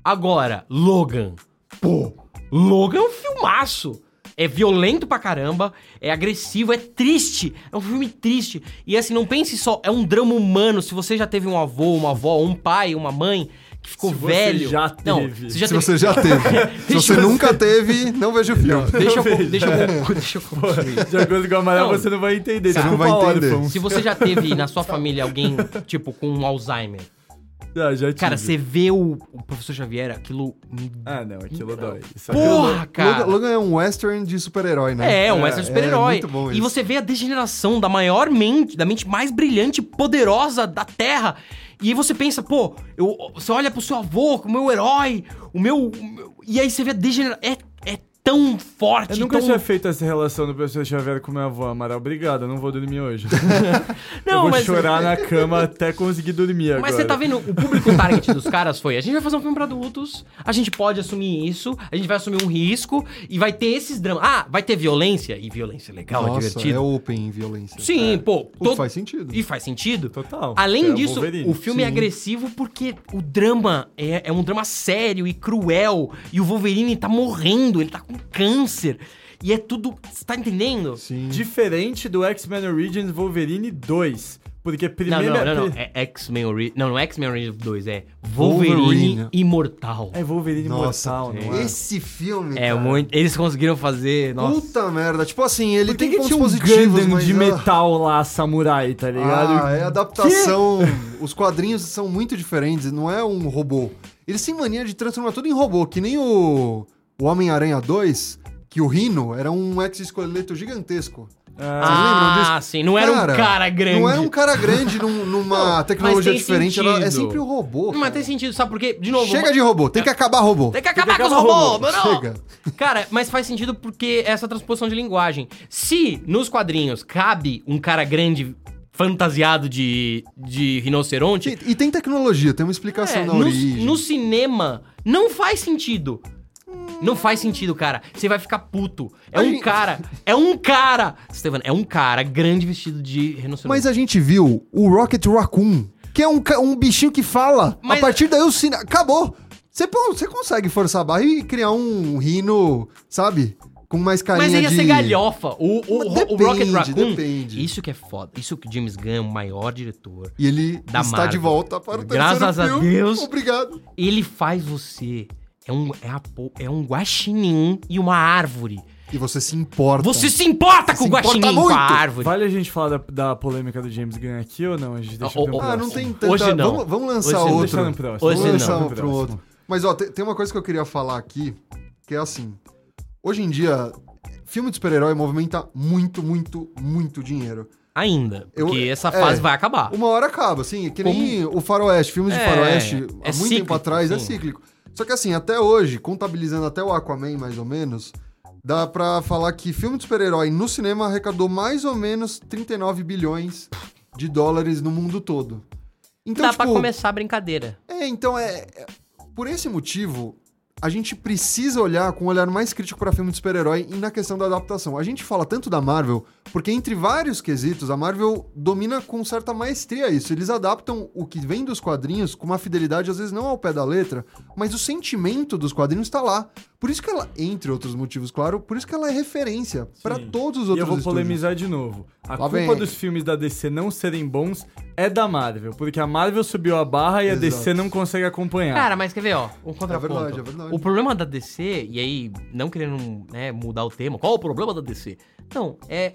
Agora, Logan. Pô, Logan é um filmaço. É violento pra caramba, é agressivo, é triste. É um filme triste. E assim, não pense só, é um drama humano. Se você já teve um avô, uma avó, um pai, uma mãe que ficou Se você velho. já Não, teve. você já Se teve. você já teve. Se você nunca teve, não veja o filme. Deixa eu, Veja. deixa eu, deixa eu concluir. De acordo com a Amaral, Não. você não vai entender. Você não vai entender. Se você já teve na sua família alguém, tipo, com um Alzheimer. Já, Cara, você vê o, o professor Xavier, aquilo Ah, não, aquilo dói. Isso Porra, cara. Logan, Logan é um western de super-herói, né? É, um É, extra é super-herói. muito bom e isso. você vê a degeneração da maior mente, da mente mais brilhante e poderosa da Terra. E aí você pensa, pô, eu, você olha pro seu avô, o meu herói, o meu. o meu- e aí você vê a degeneração. É tão forte, Eu nunca tão... tinha feito essa relação do professor Xavier com minha avó, Amaral. Obrigado, eu não vou dormir hoje. eu Não, vou mas. chorar na cama até conseguir dormir agora. Mas você tá vendo, o público target dos caras foi: a gente vai fazer um filme pra adultos, a gente pode assumir isso, a gente vai assumir um risco e vai ter esses dramas. Ah, vai ter violência, e violência legal, é Nossa, divertido. é open violência. Sim, pô. Pô, todo- faz sentido. E faz sentido. Total. Além É disso, Wolverine. o filme é Sim. agressivo porque o drama é, é um drama sério e cruel. E o Wolverine tá morrendo, ele tá com câncer. E é tudo. Você tá entendendo? Sim. Diferente do X-Men Origins Wolverine 2. Porque Não, primeiro. não, não, não. É X-Men Origins. Não, não é X-Men Origins 2, é Wolverine, Wolverine. Imortal. É Wolverine Nossa, Mortal, não é? esse filme, É cara, muito. Eles conseguiram fazer. Nossa. Puta merda. Tipo assim, ele Por que, tem que pontos tinha um positivos, Gundam mas... de ah, metal lá, samurai, tá ligado? Ah, é adaptação. Os quadrinhos são muito diferentes, não é um robô. Eles têm mania de transformar tudo em robô, que nem o, o Homem-Aranha 2, que o Rhino era um exoesqueleto gigantesco. Ah, Vocês lembram disso? Ah, sim. Não era um cara grande. Não era um cara grande num- numa Não, tecnologia mas tem diferente, era- é sempre o robô. Mas cara. tem sentido, sabe por quê? De novo. Chega de robô, tem que acabar robô. Tem que acabar que com os acabar robôs, robô. mano! Chega. Cara, mas faz sentido porque essa transposição de linguagem. Se nos quadrinhos cabe um cara grande fantasiado de, de rinoceronte, E, e tem tecnologia, tem uma explicação é, na no, origem. no cinema não faz sentido. Não faz sentido, cara. Você vai ficar puto. É um cara. É um cara. Stefano, é um cara grande vestido de rinoceronte. Mas a gente viu o Rocket Raccoon, que é um, ca- um bichinho que fala. Mas- A partir daí o cine... Acabou. Você, pô, você consegue forçar a barra e criar um rino, sabe? Com mais carinha Mas ia de... ser galhofa. O, o, Mas o depende, Rocket Raccoon. depende. Isso que é foda. Isso que o James Gunn é o maior diretor. E ele Da está Marvel. de volta para o Graças terceiro a filme. Deus. Obrigado. Ele faz você. É um, é, a é um guaxinim e uma árvore. E você se importa. Você se importa com Se o guaxinim e com a árvore. Vale a gente falar da, da polêmica do James Gunn aqui ou não? A gente deixa Oh, oh, Ah, não tem tanta... Hoje não. Vamos, vamos lançar Hoje não. outro. Deixa no próximo. Hoje Vamos não. lançar um pro próximo. outro. Mas, ó, tem, tem uma coisa que eu queria falar aqui, que é assim... Hoje em dia, filme de super-herói movimenta muito, muito, muito dinheiro. Ainda. Eu- Porque essa é. fase vai acabar. Uma hora acaba, assim, que nem o Faroeste, filmes de É, Faroeste, há é muito cíclico, tempo atrás, é sim. cíclico. Só que assim, até hoje, contabilizando até o Aquaman, mais ou menos, dá pra falar que filme de super-herói no cinema arrecadou mais ou menos 39 bilhões de dólares no mundo todo. Então, Dá tipo, pra começar a brincadeira. É, então é, é- Por esse motivo, a gente precisa olhar com um olhar mais crítico pra filme de super-herói e na questão da adaptação. A gente fala tanto da Marvel, porque entre vários quesitos, a Marvel domina com certa maestria isso. Eles adaptam o que vem dos quadrinhos com uma fidelidade, às vezes não ao pé da letra, mas o sentimento dos quadrinhos tá lá. Por isso que ela, entre outros motivos, claro, por isso que ela é referência pra Sim. todos os E outros eu vou estúdios. polemizar de novo. A Lá culpa vem. dos filmes da DC não serem bons é da Marvel, porque a Marvel subiu a barra e a Exato. DC não consegue acompanhar. Cara, mas quer ver, ó, um contraponto. verdade, é verdade. O problema da DC, e aí, não querendo né, mudar o tema, qual o problema da DC? Não, é.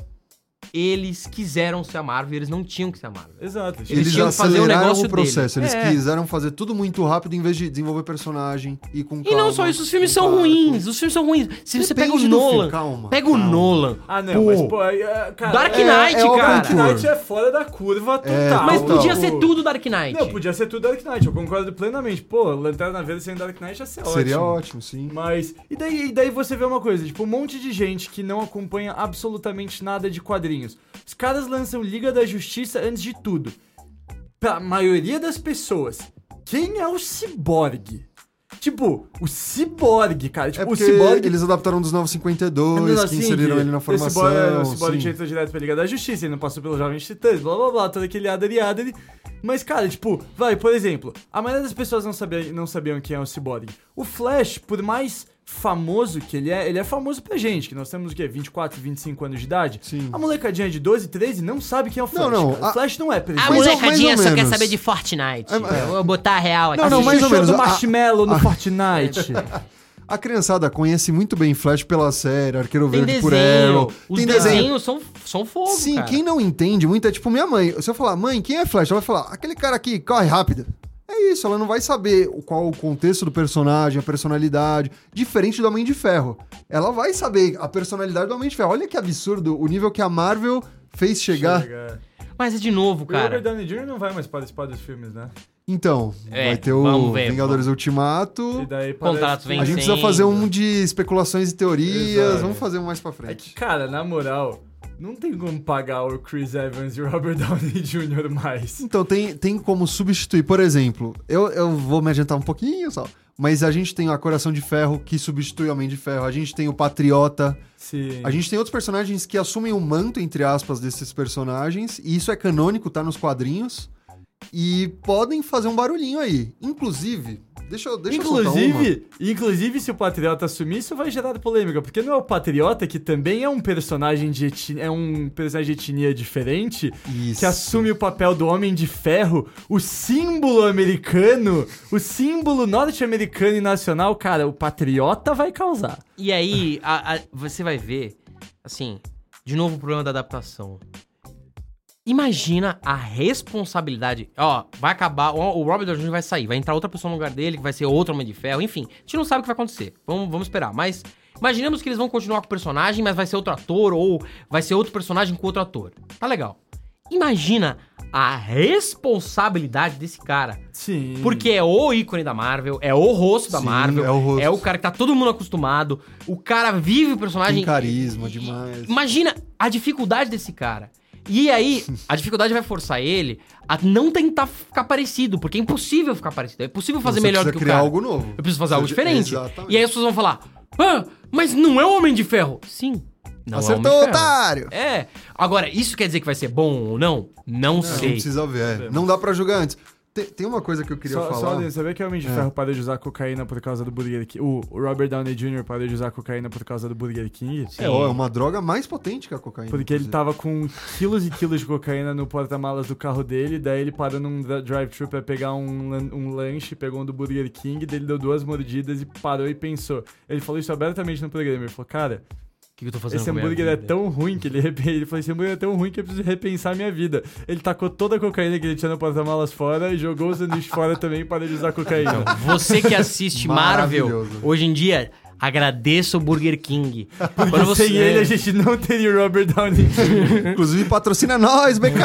Eles quiseram ser a Marvel e eles não tinham que ser a Marvel. Exato. Eles Eles, tinham que fazer o aceleraram negócio o processo. deles. Eles É. quiseram fazer tudo muito rápido em vez de desenvolver personagem e com E calma. não só isso, os filmes são calma. ruins. Os filmes são ruins. Se você pega o Depende filme, Nolan. calma, pega o calma. Nolan. Ah, não, pô, mas pô, aí, é, cara, Dark é- Knight, é o cara. Dark Knight é fora da curva total. Mas total. podia ser tudo Dark Knight. Não, podia ser tudo Dark Knight, eu concordo plenamente. Pô, Lanterna Verde sem Dark Knight ia ser ótimo. Seria ótimo, sim. Mas, e daí, e daí você vê uma coisa, tipo, um monte de gente que não acompanha absolutamente nada de quadrinhos. Os caras lançam Liga da Justiça antes de tudo. Pra maioria das pessoas, quem é o Cyborg? Tipo, o Cyborg, cara. Tipo, É o Cyborg... eles adaptaram dos 952, Não, que assim, inseriram que ele na formação. Cyborg, o Cyborg tinha entrado direto pra Liga da Justiça, ele não passou pelos Jovens Titãs, blá blá blá, todo aquele adere adere. Mas, cara, tipo, vai, por exemplo, a maioria das pessoas não, sabia, não sabiam quem é o Cyborg. O Flash, por mais famoso que ele é, ele é famoso pra gente, que nós temos o quê? 24, 25 anos de idade? Sim. A molecadinha de 12, 13 não sabe quem é o Flash. Não, não, cara. a- O Flash não é pra A Mais ou- molecadinha mais ou só quer menos. saber de Fortnite. É, é. Eu vou botar a real aqui. Não, não, mais o ou menos. do A- Marshmallow no Fortnite. A criançada conhece muito bem Flash pela série, Arqueiro Tem Verde por desenho. Arrow. Os Tem desenho. desenhos são, são fogo, Sim, cara. quem não entende muito é tipo minha mãe. Se eu falar, mãe, quem é Flash? Ela vai falar, aquele cara aqui, corre rápido. É isso, ela não vai saber o- qual o contexto do personagem, a personalidade, diferente do Homem de Ferro. Ela vai saber a personalidade do Homem de Ferro. Olha que absurdo o nível que a Marvel fez chegar. Chega. Mas é de novo, O Robert cara. Downey Jr. não vai mais participar dos filmes, né? Então, É, vai ter o ver, Vingadores vamos. Ultimato. E daí Contratos parece que- A gente precisa fazer um de especulações e teorias. Exato. Vamos fazer um mais pra É que, frente. cara, na moral, não tem como pagar o Chris Evans e o Robert Downey Jr. mais. Então, tem, tem como substituir. Por exemplo, eu, eu vou me adiantar um pouquinho só. Mas a gente tem a Coração de Ferro, que substitui o Homem de Ferro. A gente tem o Patriota. Sim. A gente tem outros personagens que assumem o manto, entre aspas, desses personagens. E isso é canônico, tá nos quadrinhos. E podem fazer um barulhinho aí. Inclusive, deixa eu, deixa eu soltar uma. Inclusive, inclusive, se o Patriota assumir, isso vai gerar polêmica, porque não é o Patriota que também é um personagem de etnia, é um personagem de etnia diferente, Isso. que assume o papel do Homem de Ferro, o símbolo americano, o símbolo norte-americano e nacional, cara, o Patriota vai causar. E aí, a- a- você vai ver, assim, de novo o problema da adaptação. Imagina a responsabilidade. Ó, vai acabar. O o Robert Downey Jr. vai sair, vai entrar outra pessoa no lugar dele, que vai ser outro Homem de Ferro. Enfim, a gente não sabe o que vai acontecer. Vamos, vamos esperar. Mas imaginemos que eles vão continuar com o personagem, mas vai ser outro ator, ou vai ser outro personagem com outro ator. Tá legal. Imagina a responsabilidade desse cara. Sim. Porque é o ícone da Marvel, é o rosto da Sim, Marvel, é o rosto. cara que tá todo mundo acostumado, o cara vive o personagem. Tem carisma demais. Imagina a dificuldade desse cara. E aí, a dificuldade vai forçar ele a não tentar ficar parecido, porque é impossível ficar parecido. É impossível fazer Você melhor do que o criar cara. algo novo. Eu preciso fazer algo diferente. Exatamente. E aí as pessoas vão falar: Ah, mas não é o Homem de Ferro. Sim. Não Acertou, é de Ferro. otário! É. Agora, isso quer dizer que vai ser bom ou não? Não, Não sei. precisa ver. é. Não dá pra julgar antes. Tem, tem uma coisa que eu queria Só, falar. só sabia que o Homem de É. Ferro parou de usar cocaína por causa do Burger King? O, Robert Downey Jr. parou de usar cocaína por causa do Burger King? Sim. É, é uma droga mais potente que a cocaína. Porque ele tava com quilos e quilos de cocaína no porta-malas do carro dele, daí ele parou num dri- drive-thru pra pegar um, um lanche, pegou um do Burger King, daí ele deu duas mordidas e parou e pensou. Ele falou isso abertamente no programa, ele falou, cara, que que eu tô fazendo esse hambúrguer é tão ruim que ele, ele falou, esse hambúrguer é tão ruim que eu preciso repensar minha vida. Ele tacou toda a cocaína que ele tinha no porta-malas fora e jogou os sanduíches fora também e parou de usar cocaína. Você que assiste Marvel, hoje em dia, agradeça o Burger King. Quando você... Sem ele, a gente não teria o Robert Downey Jr. Inclusive, patrocina nós, BK!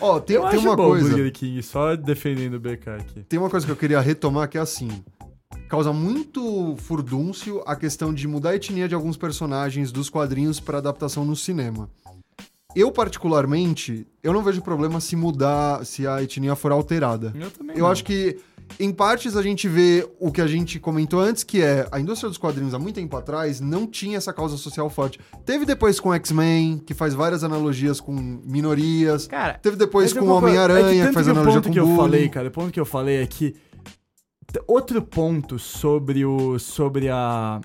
Ó, tem, Eu tem uma coisa. Burger King, só defendendo o BK aqui. Tem uma coisa que eu queria retomar que é assim. Causa muito furdúncio a questão de mudar a etnia de alguns personagens dos quadrinhos para adaptação no cinema. Eu, particularmente, eu não vejo problema se mudar, se a etnia for alterada. Eu também Eu não. acho que, em partes, a gente vê o que a gente comentou antes, que é a indústria dos quadrinhos há muito tempo atrás não tinha essa causa social forte. Teve depois com X-Men, que faz várias analogias com minorias. Cara, Teve depois com o concordo. É Homem-Aranha, que que, faz que analogia ponto com que eu bullying. falei, cara, o ponto que eu falei é que outro ponto sobre o sobre a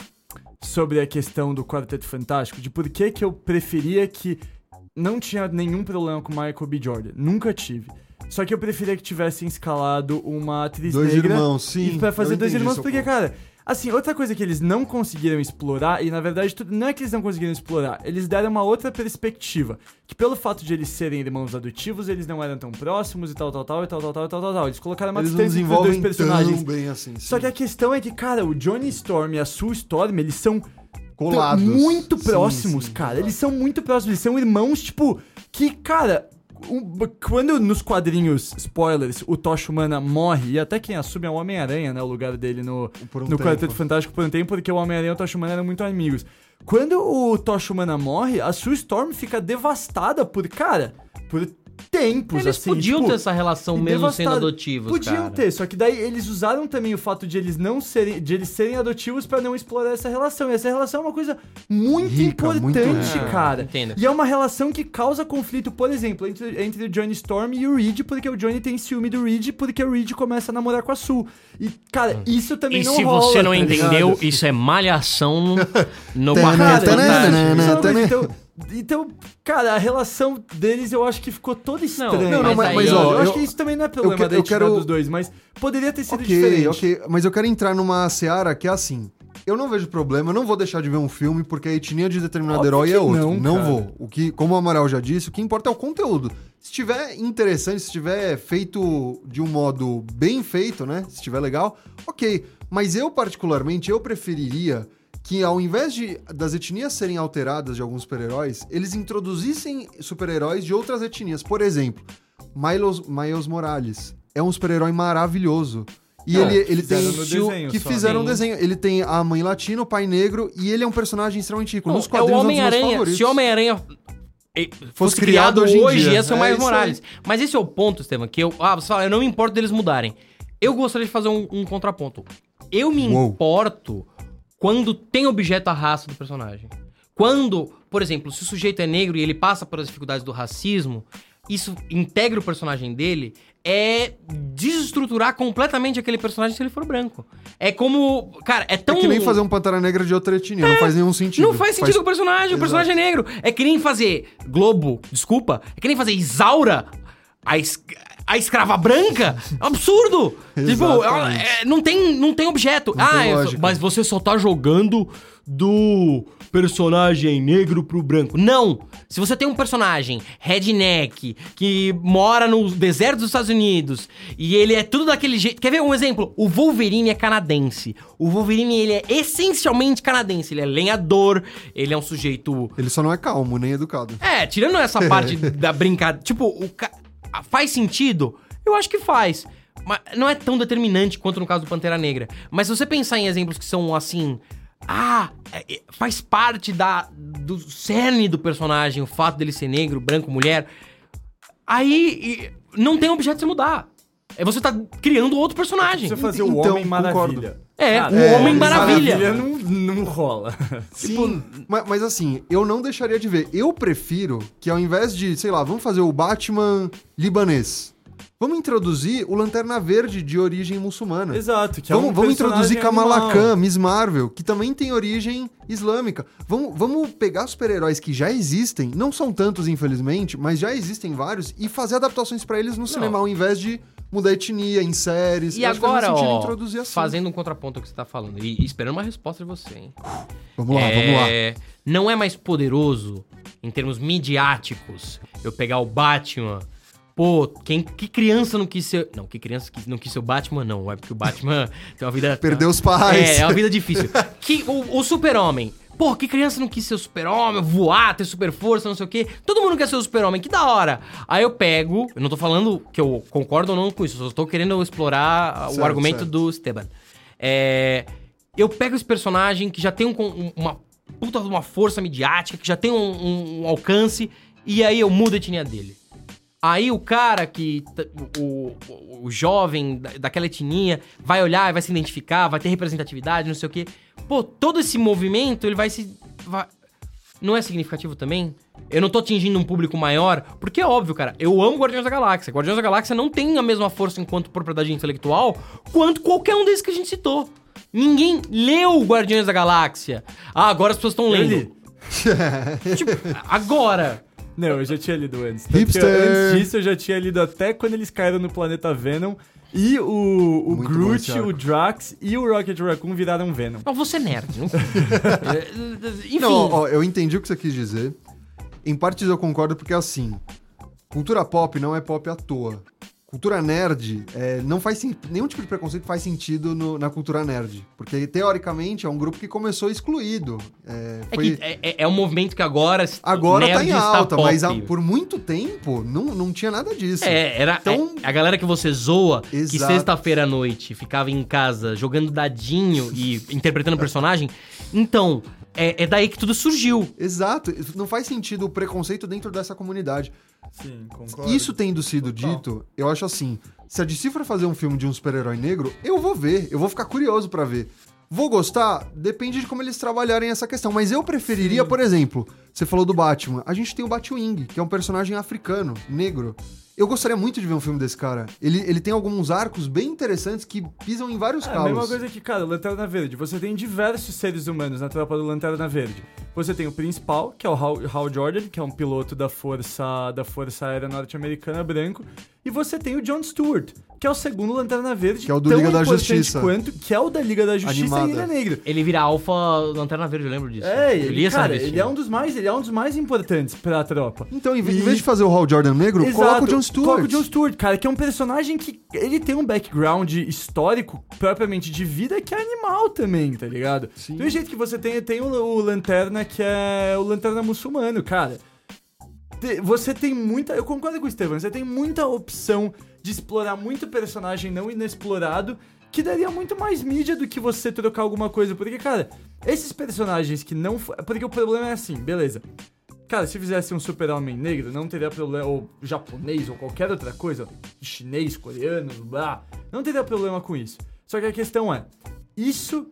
sobre a questão do Quarteto Fantástico, de por que que eu preferia que não tinha nenhum problema com Michael B. Jordan, nunca tive. Só que eu preferia que tivessem escalado uma atriz Dois negra irmãos, sim. e pra fazer dois irmãos, porque, ponto. cara, assim, outra coisa que eles não conseguiram explorar, e na verdade não é que eles não conseguiram explorar, eles deram uma outra perspectiva. Que pelo fato de eles serem irmãos adotivos, eles não eram tão próximos e tal, tal, tal, e tal, tal, tal, e tal, tal, tal. Eles colocaram uma Eles distância entre os dois personagens. bem assim. Só sim. que a questão é que, cara, o Johnny Storm e a Sue Storm, eles são Colados. muito Sim, próximos, sim, cara. exato. Eles são muito próximos. Eles são irmãos, tipo, que, cara. Um- quando nos quadrinhos, spoilers, o Tocha Humana morre, e até quem assume é o Homem-Aranha, né? O lugar dele no, um no. Quarteto Fantástico por um tempo, porque o Homem-Aranha e o Tocha Humana eram muito amigos. Quando o Tocha Humana morre, a Sue Storm fica devastada por, cara, por tempos, eles assim. podiam tipo, ter essa relação e mesmo sendo devastado. adotivos, Podiam cara. ter, só que daí eles usaram também o fato de eles não serem, de eles serem adotivos pra não explorar essa relação. E essa relação é uma coisa muito Rica, muito importante, rica. cara. Entendo. E é uma relação que causa conflito, por exemplo, entre, entre o Johnny Storm e o Reed, porque o Johnny tem ciúme do Reed, porque o Reed começa a namorar com a Sue. E, cara, isso também E não se rola, você não tá entendeu, ligado? isso é malhação no, Tá, Quarteto tá, né, né, né, é né? então, então, cara, a relação deles eu acho que ficou toda estranha. não, não, mas- mas, ó, eu acho eu- que isso também não é problema que- da eu quero- dos dois, mas poderia ter sido Ok, diferente. ok. Mas eu quero entrar numa seara que é assim. Eu não vejo problema, eu não vou deixar de ver um filme porque a etnia de determinado Óbvio herói é outro. não, Não, cara. vou. O que, como o Amaral já disse, o que importa é o conteúdo. Se estiver interessante, se estiver feito de um modo bem feito, né? Se estiver legal, ok. Mas eu, particularmente, eu preferiria que ao invés de das etnias serem alteradas de alguns super-heróis, eles introduzissem super-heróis de outras etnias. Por exemplo, Miles, Miles Morales é um super-herói maravilhoso. E Não, ele, ele tem. o- desenho que só. fizeram um desenho. Ele tem a mãe latina, o pai negro, e ele é um personagem extremamente rico. Nos é o quadrinhos é um dos meus Homem-Aranha. Se o Homem-Aranha eh, fosse criado criado hoje hoje, em dia, ia ser o é Miles isso aí. Morales. Mas esse é o ponto, Estevam, que eu. Ah, você fala, eu não me importo deles mudarem. Eu gostaria de fazer um, um contraponto. Eu me Uou. importo quando tem objeto a raça do personagem. Quando, por exemplo, se o sujeito é negro e ele passa por as dificuldades do racismo, isso integra o personagem dele, é desestruturar completamente aquele personagem se ele for branco. É como. Cara, é tão. É que nem fazer um Pantera Negra de outra etnia. não faz nenhum sentido. Não faz sentido com o personagem, o Exato. personagem é negro. É que nem fazer Globo, desculpa, é que nem fazer Isaura, a, es- a escrava branca. Absurdo. tipo, ela- é, não, tem, não tem objeto. Não ah, tem é mas você só tá jogando do personagem negro pro branco. Não! Se você tem um personagem redneck que mora no deserto dos Estados Unidos e ele é tudo daquele jeito. Quer ver um exemplo? O Wolverine é canadense. O Wolverine ele é essencialmente canadense. Ele é lenhador, ele é um sujeito. Ele só não é calmo, nem educado. É, tirando essa parte da brincadeira. Tipo, o ca... faz sentido? Eu acho que faz. Mas não é tão determinante quanto no caso do Pantera Negra. Mas se você pensar em exemplos que são assim. Ah, é- é- faz parte da, do cerne do personagem o fato dele ser negro, branco, mulher. Aí não tem objeto de você mudar. É você tá criando outro personagem. Você fazer o Então, Homem Maravilha. É, Cara, o Homem Maravilha. não, não rola. Sim, mas, mas assim, eu não deixaria de ver. Eu prefiro que ao invés de, sei lá, vamos fazer o Batman libanês, vamos introduzir o Lanterna Verde de origem muçulmana. Exato, que é Vamos, um vamos introduzir Kamala animal. Khan, Miss Marvel, que também tem origem islâmica. Vamos, vamos pegar super-heróis que já existem, não são tantos, infelizmente, mas já existem vários, e fazer adaptações pra eles no cinema, ao invés de mudar etnia em séries. E agora, ó, fazendo um contraponto ao que você tá falando e, esperando uma resposta de você, hein? Vamos lá, vamos lá. É, Não é mais poderoso, em termos midiáticos, eu pegar o Batman. Pô, quem, que criança não quis ser. Não, que criança que não quis ser o Batman, não. É porque o Batman tem uma vida. Perdeu os pais. É, é uma vida difícil. que, o, o super-homem. Pô, que criança não quis ser o super-homem, voar, ter super força, não sei o quê. Todo mundo quer ser o super-homem, que da hora. Aí eu pego, eu não tô falando que eu concordo ou não com isso, eu só tô querendo explorar o Certo, argumento certo. do Esteban. É, eu pego esse personagem que já tem um um- uma puta uma força midiática, que já tem um, um- um alcance, e aí eu mudo a etnia dele. Aí o cara que. O, o, o jovem da- daquela etnia vai olhar, vai se identificar, vai ter representatividade, não sei o quê. Pô, todo esse movimento, ele vai se. vai- Não é significativo também? Eu não tô atingindo um público maior, porque é óbvio, cara. Eu amo Guardiões da Galáxia. Guardiões da Galáxia não tem a mesma força enquanto propriedade intelectual quanto qualquer um desses que a gente citou. Ninguém leu Guardiões da Galáxia. Ah, agora as pessoas estão lendo. Tipo, agora. Não, eu já tinha lido antes. Hipster. Antes disso, eu já tinha lido até quando eles caíram no planeta Venom. E o, o Muito bom Groot, arco. o Drax e o Rocket Raccoon viraram Venom. Não, você é nerd. Não... Enfim. Não, ó, eu entendi o que você quis dizer. Em partes eu concordo porque assim, cultura pop não é pop à toa. Cultura nerd é, não faz nenhum tipo de preconceito faz sentido no- na cultura nerd, porque teoricamente é um grupo que começou excluído. É, É, foi- que é, é- é um movimento que agora. agora tá em alta, mas há- por muito tempo não, não tinha nada disso. É, era Então- é, a galera que você zoa, que Exato. sexta-feira à noite ficava em casa jogando dadinho e interpretando personagem. Então, é, é daí que tudo surgiu. Exato, não faz sentido o preconceito dentro dessa comunidade. Sim, concordo. Isso tendo sido dito, eu acho assim: se a DC for fazer um filme de um super-herói negro, eu vou ver, eu vou ficar curioso pra ver. Vou gostar? Depende de como eles trabalharem essa questão. Mas eu preferiria, por exemplo, você falou do Batman. A gente tem o Batwing, que é um personagem africano, negro. Eu gostaria muito de ver um filme desse cara. Ele, ele tem alguns arcos bem interessantes que pisam em vários É a calos. mesma coisa que, cara, Lanterna Verde. Você tem diversos seres humanos na tropa do Lanterna Verde. Você tem o principal, que é o Hal, Hal Jordan, que é um piloto da Força, da Força Aérea Norte-Americana branco. E você tem o John Stewart, que é o segundo Lanterna Verde, Que é o do Liga da Justiça. quanto, que é o da Liga da Justiça Animada. e ele é negro. Ele vira alfa Lanterna Verde, eu lembro disso. É, ele, cara, ele é um dos mais, ele é um dos mais importantes pra tropa. Então, em, ve- em E- vez de fazer o Hal Jordan negro, Exato, coloca o John Stewart. Coloca o John Stewart, cara, que é um personagem que ele tem um background histórico propriamente de vida que é animal também, tá ligado? Sim. Do jeito que você tem, tem o, o Lanterna, que é o Lanterna muçulmano, cara. Você tem muita. Eu concordo com o Estevam, você tem muita opção de explorar muito personagem não inexplorado. Que daria muito mais mídia do que você trocar alguma coisa. Porque, cara, esses personagens que não. Porque o problema é assim, beleza. Cara, se fizesse um super-homem negro, não teria problema. Ou japonês, ou qualquer outra coisa. Chinês, coreano, blá. Não teria problema com isso. Só que a questão é: isso,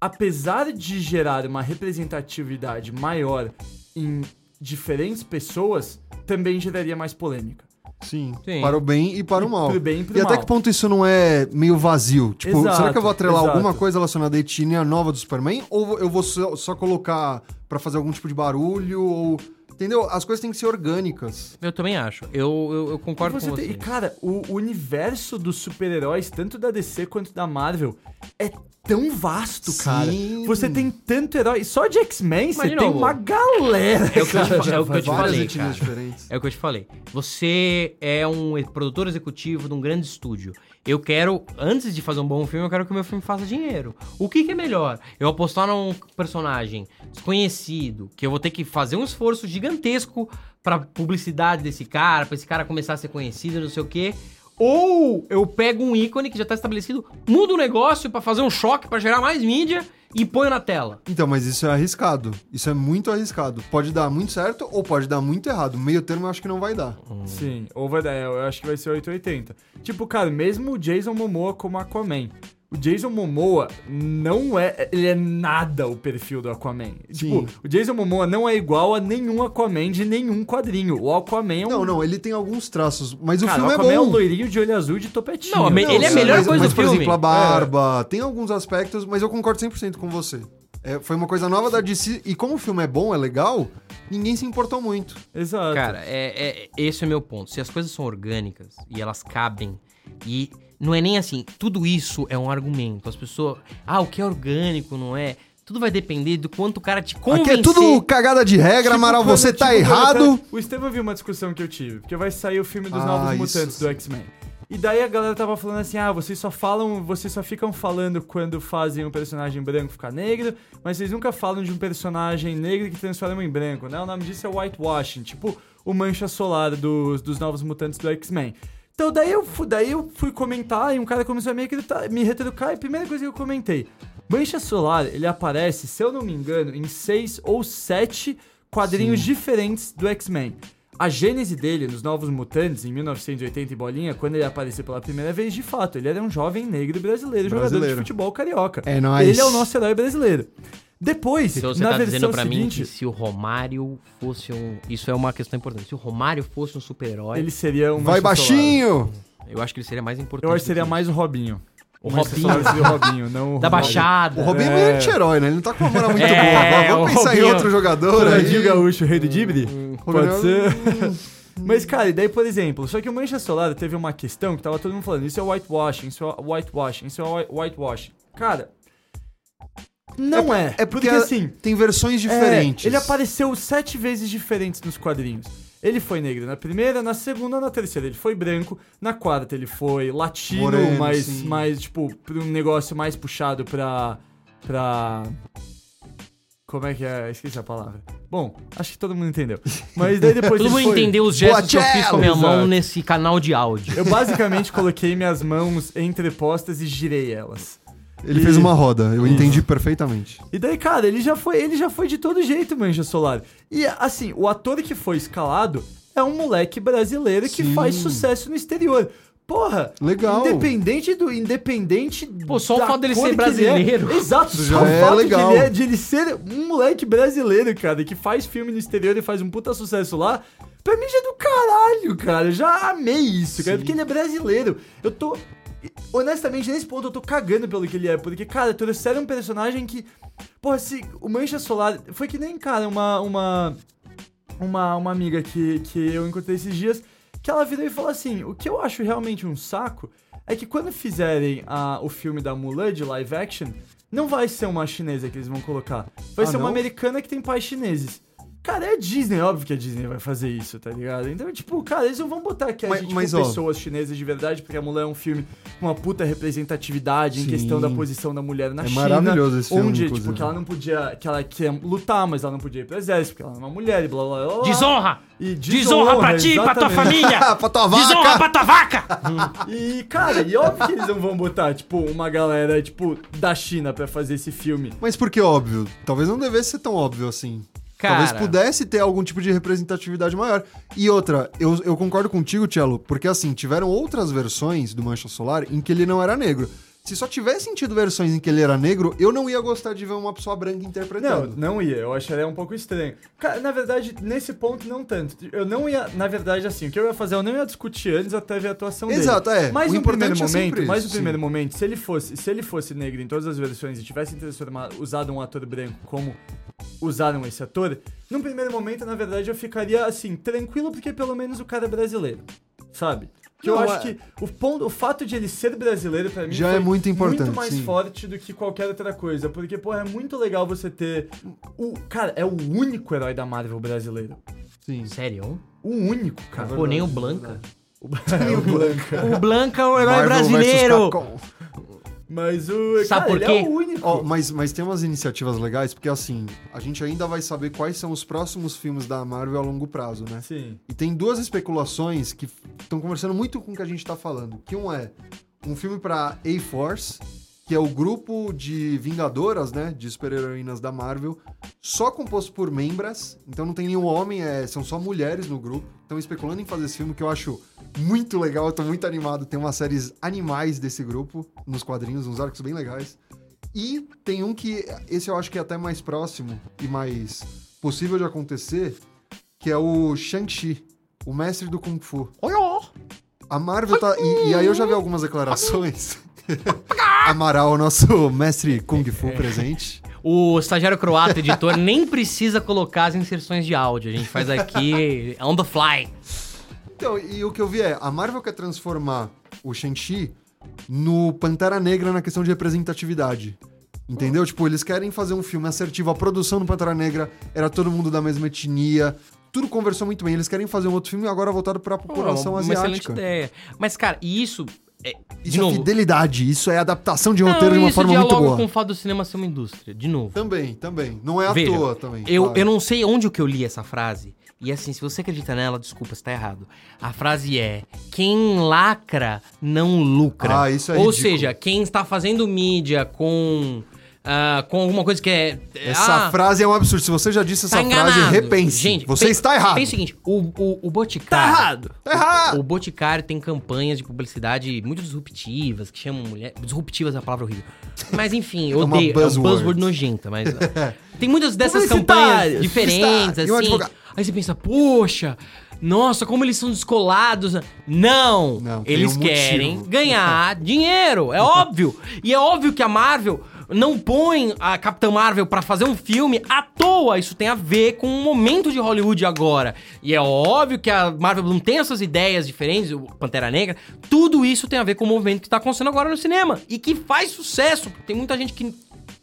apesar de gerar uma representatividade maior em diferentes pessoas, também geraria mais polêmica. Sim, Sim. para o bem e para o mal. pro bem e pro e até mal. que ponto isso não é meio vazio? Tipo, Exato, será que eu vou atrelar exato. alguma coisa relacionada à etnia nova do Superman? Ou eu vou só, só colocar pra fazer algum tipo de barulho? Ou. Entendeu? As coisas têm que ser orgânicas. Eu também acho. Eu, eu, eu concordo E você com tem- você. e, cara, o universo dos super-heróis, tanto da DC quanto da Marvel, é tão vasto, cara. Sim. Você tem tanto herói. Só de X-Men você tem uma galera. É o que eu te, cara. é o que eu te falei, cara. diferentes. É o que eu te falei. Você é um produtor executivo de um grande estúdio. Eu quero, antes de fazer um bom filme, eu quero que o meu filme faça dinheiro. O que, que é melhor? Eu apostar num personagem desconhecido, que eu vou ter que fazer um esforço gigantesco pra publicidade desse cara, pra esse cara começar a ser conhecido, não sei o quê. Ou eu pego um ícone que já tá estabelecido, mudo o negócio pra fazer um choque, pra gerar mais mídia e ponho na tela. Então, mas isso é arriscado. Isso é muito arriscado. Pode dar muito certo ou pode dar muito errado. Meio termo eu acho que não vai dar. Sim, ou vai dar, eu acho que vai ser 880. Tipo, cara, mesmo o Jason Momoa como Aquaman. O Jason Momoa não é. Ele é nada o perfil do Aquaman. Sim. Tipo, o Jason Momoa não é igual a nenhum Aquaman de nenhum quadrinho. O Aquaman é um. Não, não, ele tem alguns traços, mas o Cara, filme o é Aquaman é, bom. um loirinho de olho azul de topetinho. Não, ele é a melhor mas, coisa mas, do por filme. exemplo, a barba, tem alguns aspectos, mas eu concordo 100% com você. É, foi uma coisa nova da DC, e como o filme é bom, é legal, ninguém se importou muito. Exato. Cara, é, é- esse é o meu ponto. Se as coisas são orgânicas e elas cabem, e não é nem assim, tudo isso é um argumento. As pessoas. Ah, o que é orgânico, não é? Tudo vai depender do quanto o cara te convencer. Aqui é tudo cagada de regra, Tipo, Amaral, quando- você tá tipo, quando errado. O Estevam viu uma discussão que eu tive, porque vai sair o filme dos Ah, Novos isso Mutantes sim. do X-Men. E daí a galera tava falando assim: ah, vocês só falam, vocês só ficam falando quando fazem um personagem branco ficar negro, mas vocês nunca falam de um personagem negro que transforma em branco, né? O nome disso é whitewashing, tipo o mancha solar dos, dos Novos Mutantes do X-Men. Então daí eu, fu- daí eu fui comentar e um cara começou a me, me retrucar e a primeira coisa que eu comentei. Mancha Solar, ele aparece, se eu não me engano, em seis ou sete quadrinhos diferentes do X-Men. A gênese dele nos Novos Mutantes, em 1980 e bolinha, quando ele apareceu pela primeira vez, de fato, ele era um jovem negro brasileiro, jogador de Brasileiro. futebol carioca. É nóis. Ele é o nosso herói brasileiro. Depois, Então você na tá versão dizendo pra seguinte, mim que se o Romário fosse um. Isso é uma questão importante. Se o Romário fosse um super-herói, ele seria um Vai baixinho! eu acho que ele seria mais importante. Eu acho que seria que mais o Robinho. O Robinho. O Robinho, não o Da Romário. Baixada. O Robinho é, É. meio anti-herói, né? Ele não tá com uma moral muito É, boa. Vamos o pensar em Robinho- outro jogador Ronaldinho aí. Gaúcho, rei do Dibre? Pode Robinho- ser. Mas, cara, e daí, por exemplo, só que o Mancha Solar teve uma questão que tava todo mundo falando, isso é whitewashing, isso é whitewashing, isso é whi- whitewashing. Cara, não é. É porque, porque assim, tem versões é, diferentes. ele apareceu sete vezes diferentes nos quadrinhos. Ele foi negro na primeira, na segunda, na terceira ele foi branco, na quarta ele foi latino, Moreno, mas, sim. mais, tipo, pra um negócio mais puxado pra. pra. Como é que é? Esqueci a palavra. Bom, acho que todo mundo entendeu. Mas daí depois Todo mundo foi- entendeu os gestos que eu fiz com a minha Exato. mão nesse canal de áudio. Eu basicamente coloquei minhas mãos entrepostas e girei elas. Ele E- fez uma roda, eu entendi perfeitamente. E daí, cara, ele já foi, ele já foi de todo jeito, Mancha Solar. E assim, o ator que foi escalado é um moleque brasileiro que Sim. faz sucesso no exterior. Porra, Legal. independente do independente Pô, só o fato dele ser é. brasileiro. Exato, Isso só já o é fato legal. que ele é de ele ser um moleque brasileiro, cara, que faz filme no exterior e faz um puta sucesso lá. Pra mim já é do caralho, cara. Eu já amei isso, cara, Sim. porque ele é brasileiro. Eu tô honestamente, nesse ponto eu tô cagando pelo que ele é, porque, cara, trouxeram um personagem que. Porra, se o Mancha Solar. Foi que nem, cara, uma. Uma, uma, uma amiga que, que eu encontrei esses dias, que ela virou e falou assim: o que eu acho realmente um saco é que quando fizerem a, o filme da Mulan de live action, não vai ser uma chinesa que eles vão colocar. Vai Ah, ser uma não? americana que tem pais chineses. Cara, é Disney, óbvio que a Disney vai fazer isso, tá ligado? Então, tipo, cara, eles não vão botar aqui a Mas- gente mas, com ó, pessoas chinesas de verdade, porque a Mulan é um filme com uma puta representatividade em Sim. questão da posição da mulher na É China. maravilhoso esse filme, Onde, inclusive. tipo, que ela não podia. Que ela quer lutar, mas ela não podia ir pro exército, porque ela é uma mulher e blá blá blá. blá. Desonra! E Desonra pra ti, pra tua exatamente. família! pra tua Desonra vaca! pra tua vaca! E, cara, e óbvio que eles não vão botar, tipo, uma galera, tipo, da China pra fazer esse filme. Mas por que óbvio? Talvez não devesse ser tão óbvio assim. Cara. Talvez pudesse ter algum tipo de representatividade maior. E outra, eu, eu concordo contigo, Cello, porque assim, tiveram outras versões do Mancha Solar em que ele não era negro. Se só tivessem tido versões em que ele era negro, eu não ia gostar de ver uma pessoa branca Não, interpretando. não ia, eu acharia um pouco estranho. Cara, na verdade, nesse ponto, não tanto. Eu não ia, na verdade, assim, o que eu ia fazer, eu não ia discutir antes até ver a atuação dele. Exato, é. Mas O no primeiro é momento, mas no primeiro momento, se ele fosse, se ele fosse negro em todas as versões e tivesse transformado, usado um ator branco como usaram esse ator, no primeiro momento, na verdade, eu ficaria assim, tranquilo, porque pelo menos o cara é brasileiro. Sabe? Que eu Não, acho é- que o, ponto, o fato de ele ser brasileiro, pra mim, Já foi é muito importante, muito mais sim. forte do que qualquer outra coisa. Porque, pô, é muito legal você ter. O, cara, é o único herói da Marvel brasileiro. Sim. Sério? O único, cara. Pô, nem o Blanca. O, é o Blanca. O Blanca é o herói Marvel versus brasileiro! Mas o. Sabe cara, por ele quê? é o único. Ó, mas, mas tem umas iniciativas legais, porque assim, a gente ainda vai saber quais são os próximos filmes da Marvel a longo prazo, né? Sim. E tem duas especulações que estão conversando muito com o que a gente tá falando. Que um é um filme pra A-Force, que é o grupo de vingadoras, né? De super-heroínas da Marvel, só composto por membras. Então não tem nenhum homem, é, são só mulheres no grupo. Estão especulando em fazer esse filme que eu acho muito legal, eu tô muito animado. Tem umas séries animais desse grupo nos quadrinhos, uns arcos bem legais. E tem um que, esse eu acho que é até mais próximo e mais possível de acontecer, que é o Shang-Chi, o mestre do Kung Fu. A Marvel tá. E, e aí eu já vi algumas declarações. Amaral, nosso mestre Kung Fu presente. O estagiário croata, editor, nem precisa colocar as inserções de áudio. A gente faz aqui on the fly. Então, e o que eu vi é, a Marvel quer transformar o Shang-Chi no Pantera Negra na questão de representatividade. Entendeu? Tipo, eles querem fazer um filme assertivo. A produção do Pantera Negra era todo mundo da mesma etnia. Tudo conversou muito bem. Eles querem fazer um outro filme agora voltado pra população Pô, uma excelente asiática. ideia. Mas, cara, e isso... É, de Isso é novo, fidelidade, isso é adaptação de não, roteiro de uma forma muito boa. com o fato do cinema ser uma indústria. De novo. Também, também. Não é à Veja, toa também. Eu, claro. eu não sei onde que eu li essa frase, E assim, se você acredita nela, desculpa, você tá errado. A frase é: quem lacra não lucra. Ah, isso é Ou ridículo. seja, quem está fazendo mídia com. Ah, com alguma coisa que é. Essa ah, frase é um absurdo. Se você já disse essa tá enganado. frase, repense. Gente, você está errado. Pensa o seguinte: o, o, o Boticário. Tá errado. Tá errado. O Boticário tem campanhas de publicidade muito disruptivas, que chamam mulher. Disruptivas é a palavra horrível. Mas enfim, eu É uma odeio. É um buzzword. buzzword nojenta, mas. tem muitas dessas campanhas diferentes, assim. Aí você pensa, poxa, nossa, como eles são descolados. Não, Não, eles um querem motivo. ganhar dinheiro, é óbvio. E é óbvio que a Marvel não põe a Capitã Marvel pra fazer um filme à toa. Isso tem a ver com o momento de Hollywood agora. E é óbvio que a Marvel não tem essas ideias diferentes, o Pantera Negra. Tudo isso tem a ver com o movimento que tá acontecendo agora no cinema. E que faz sucesso. Tem muita gente que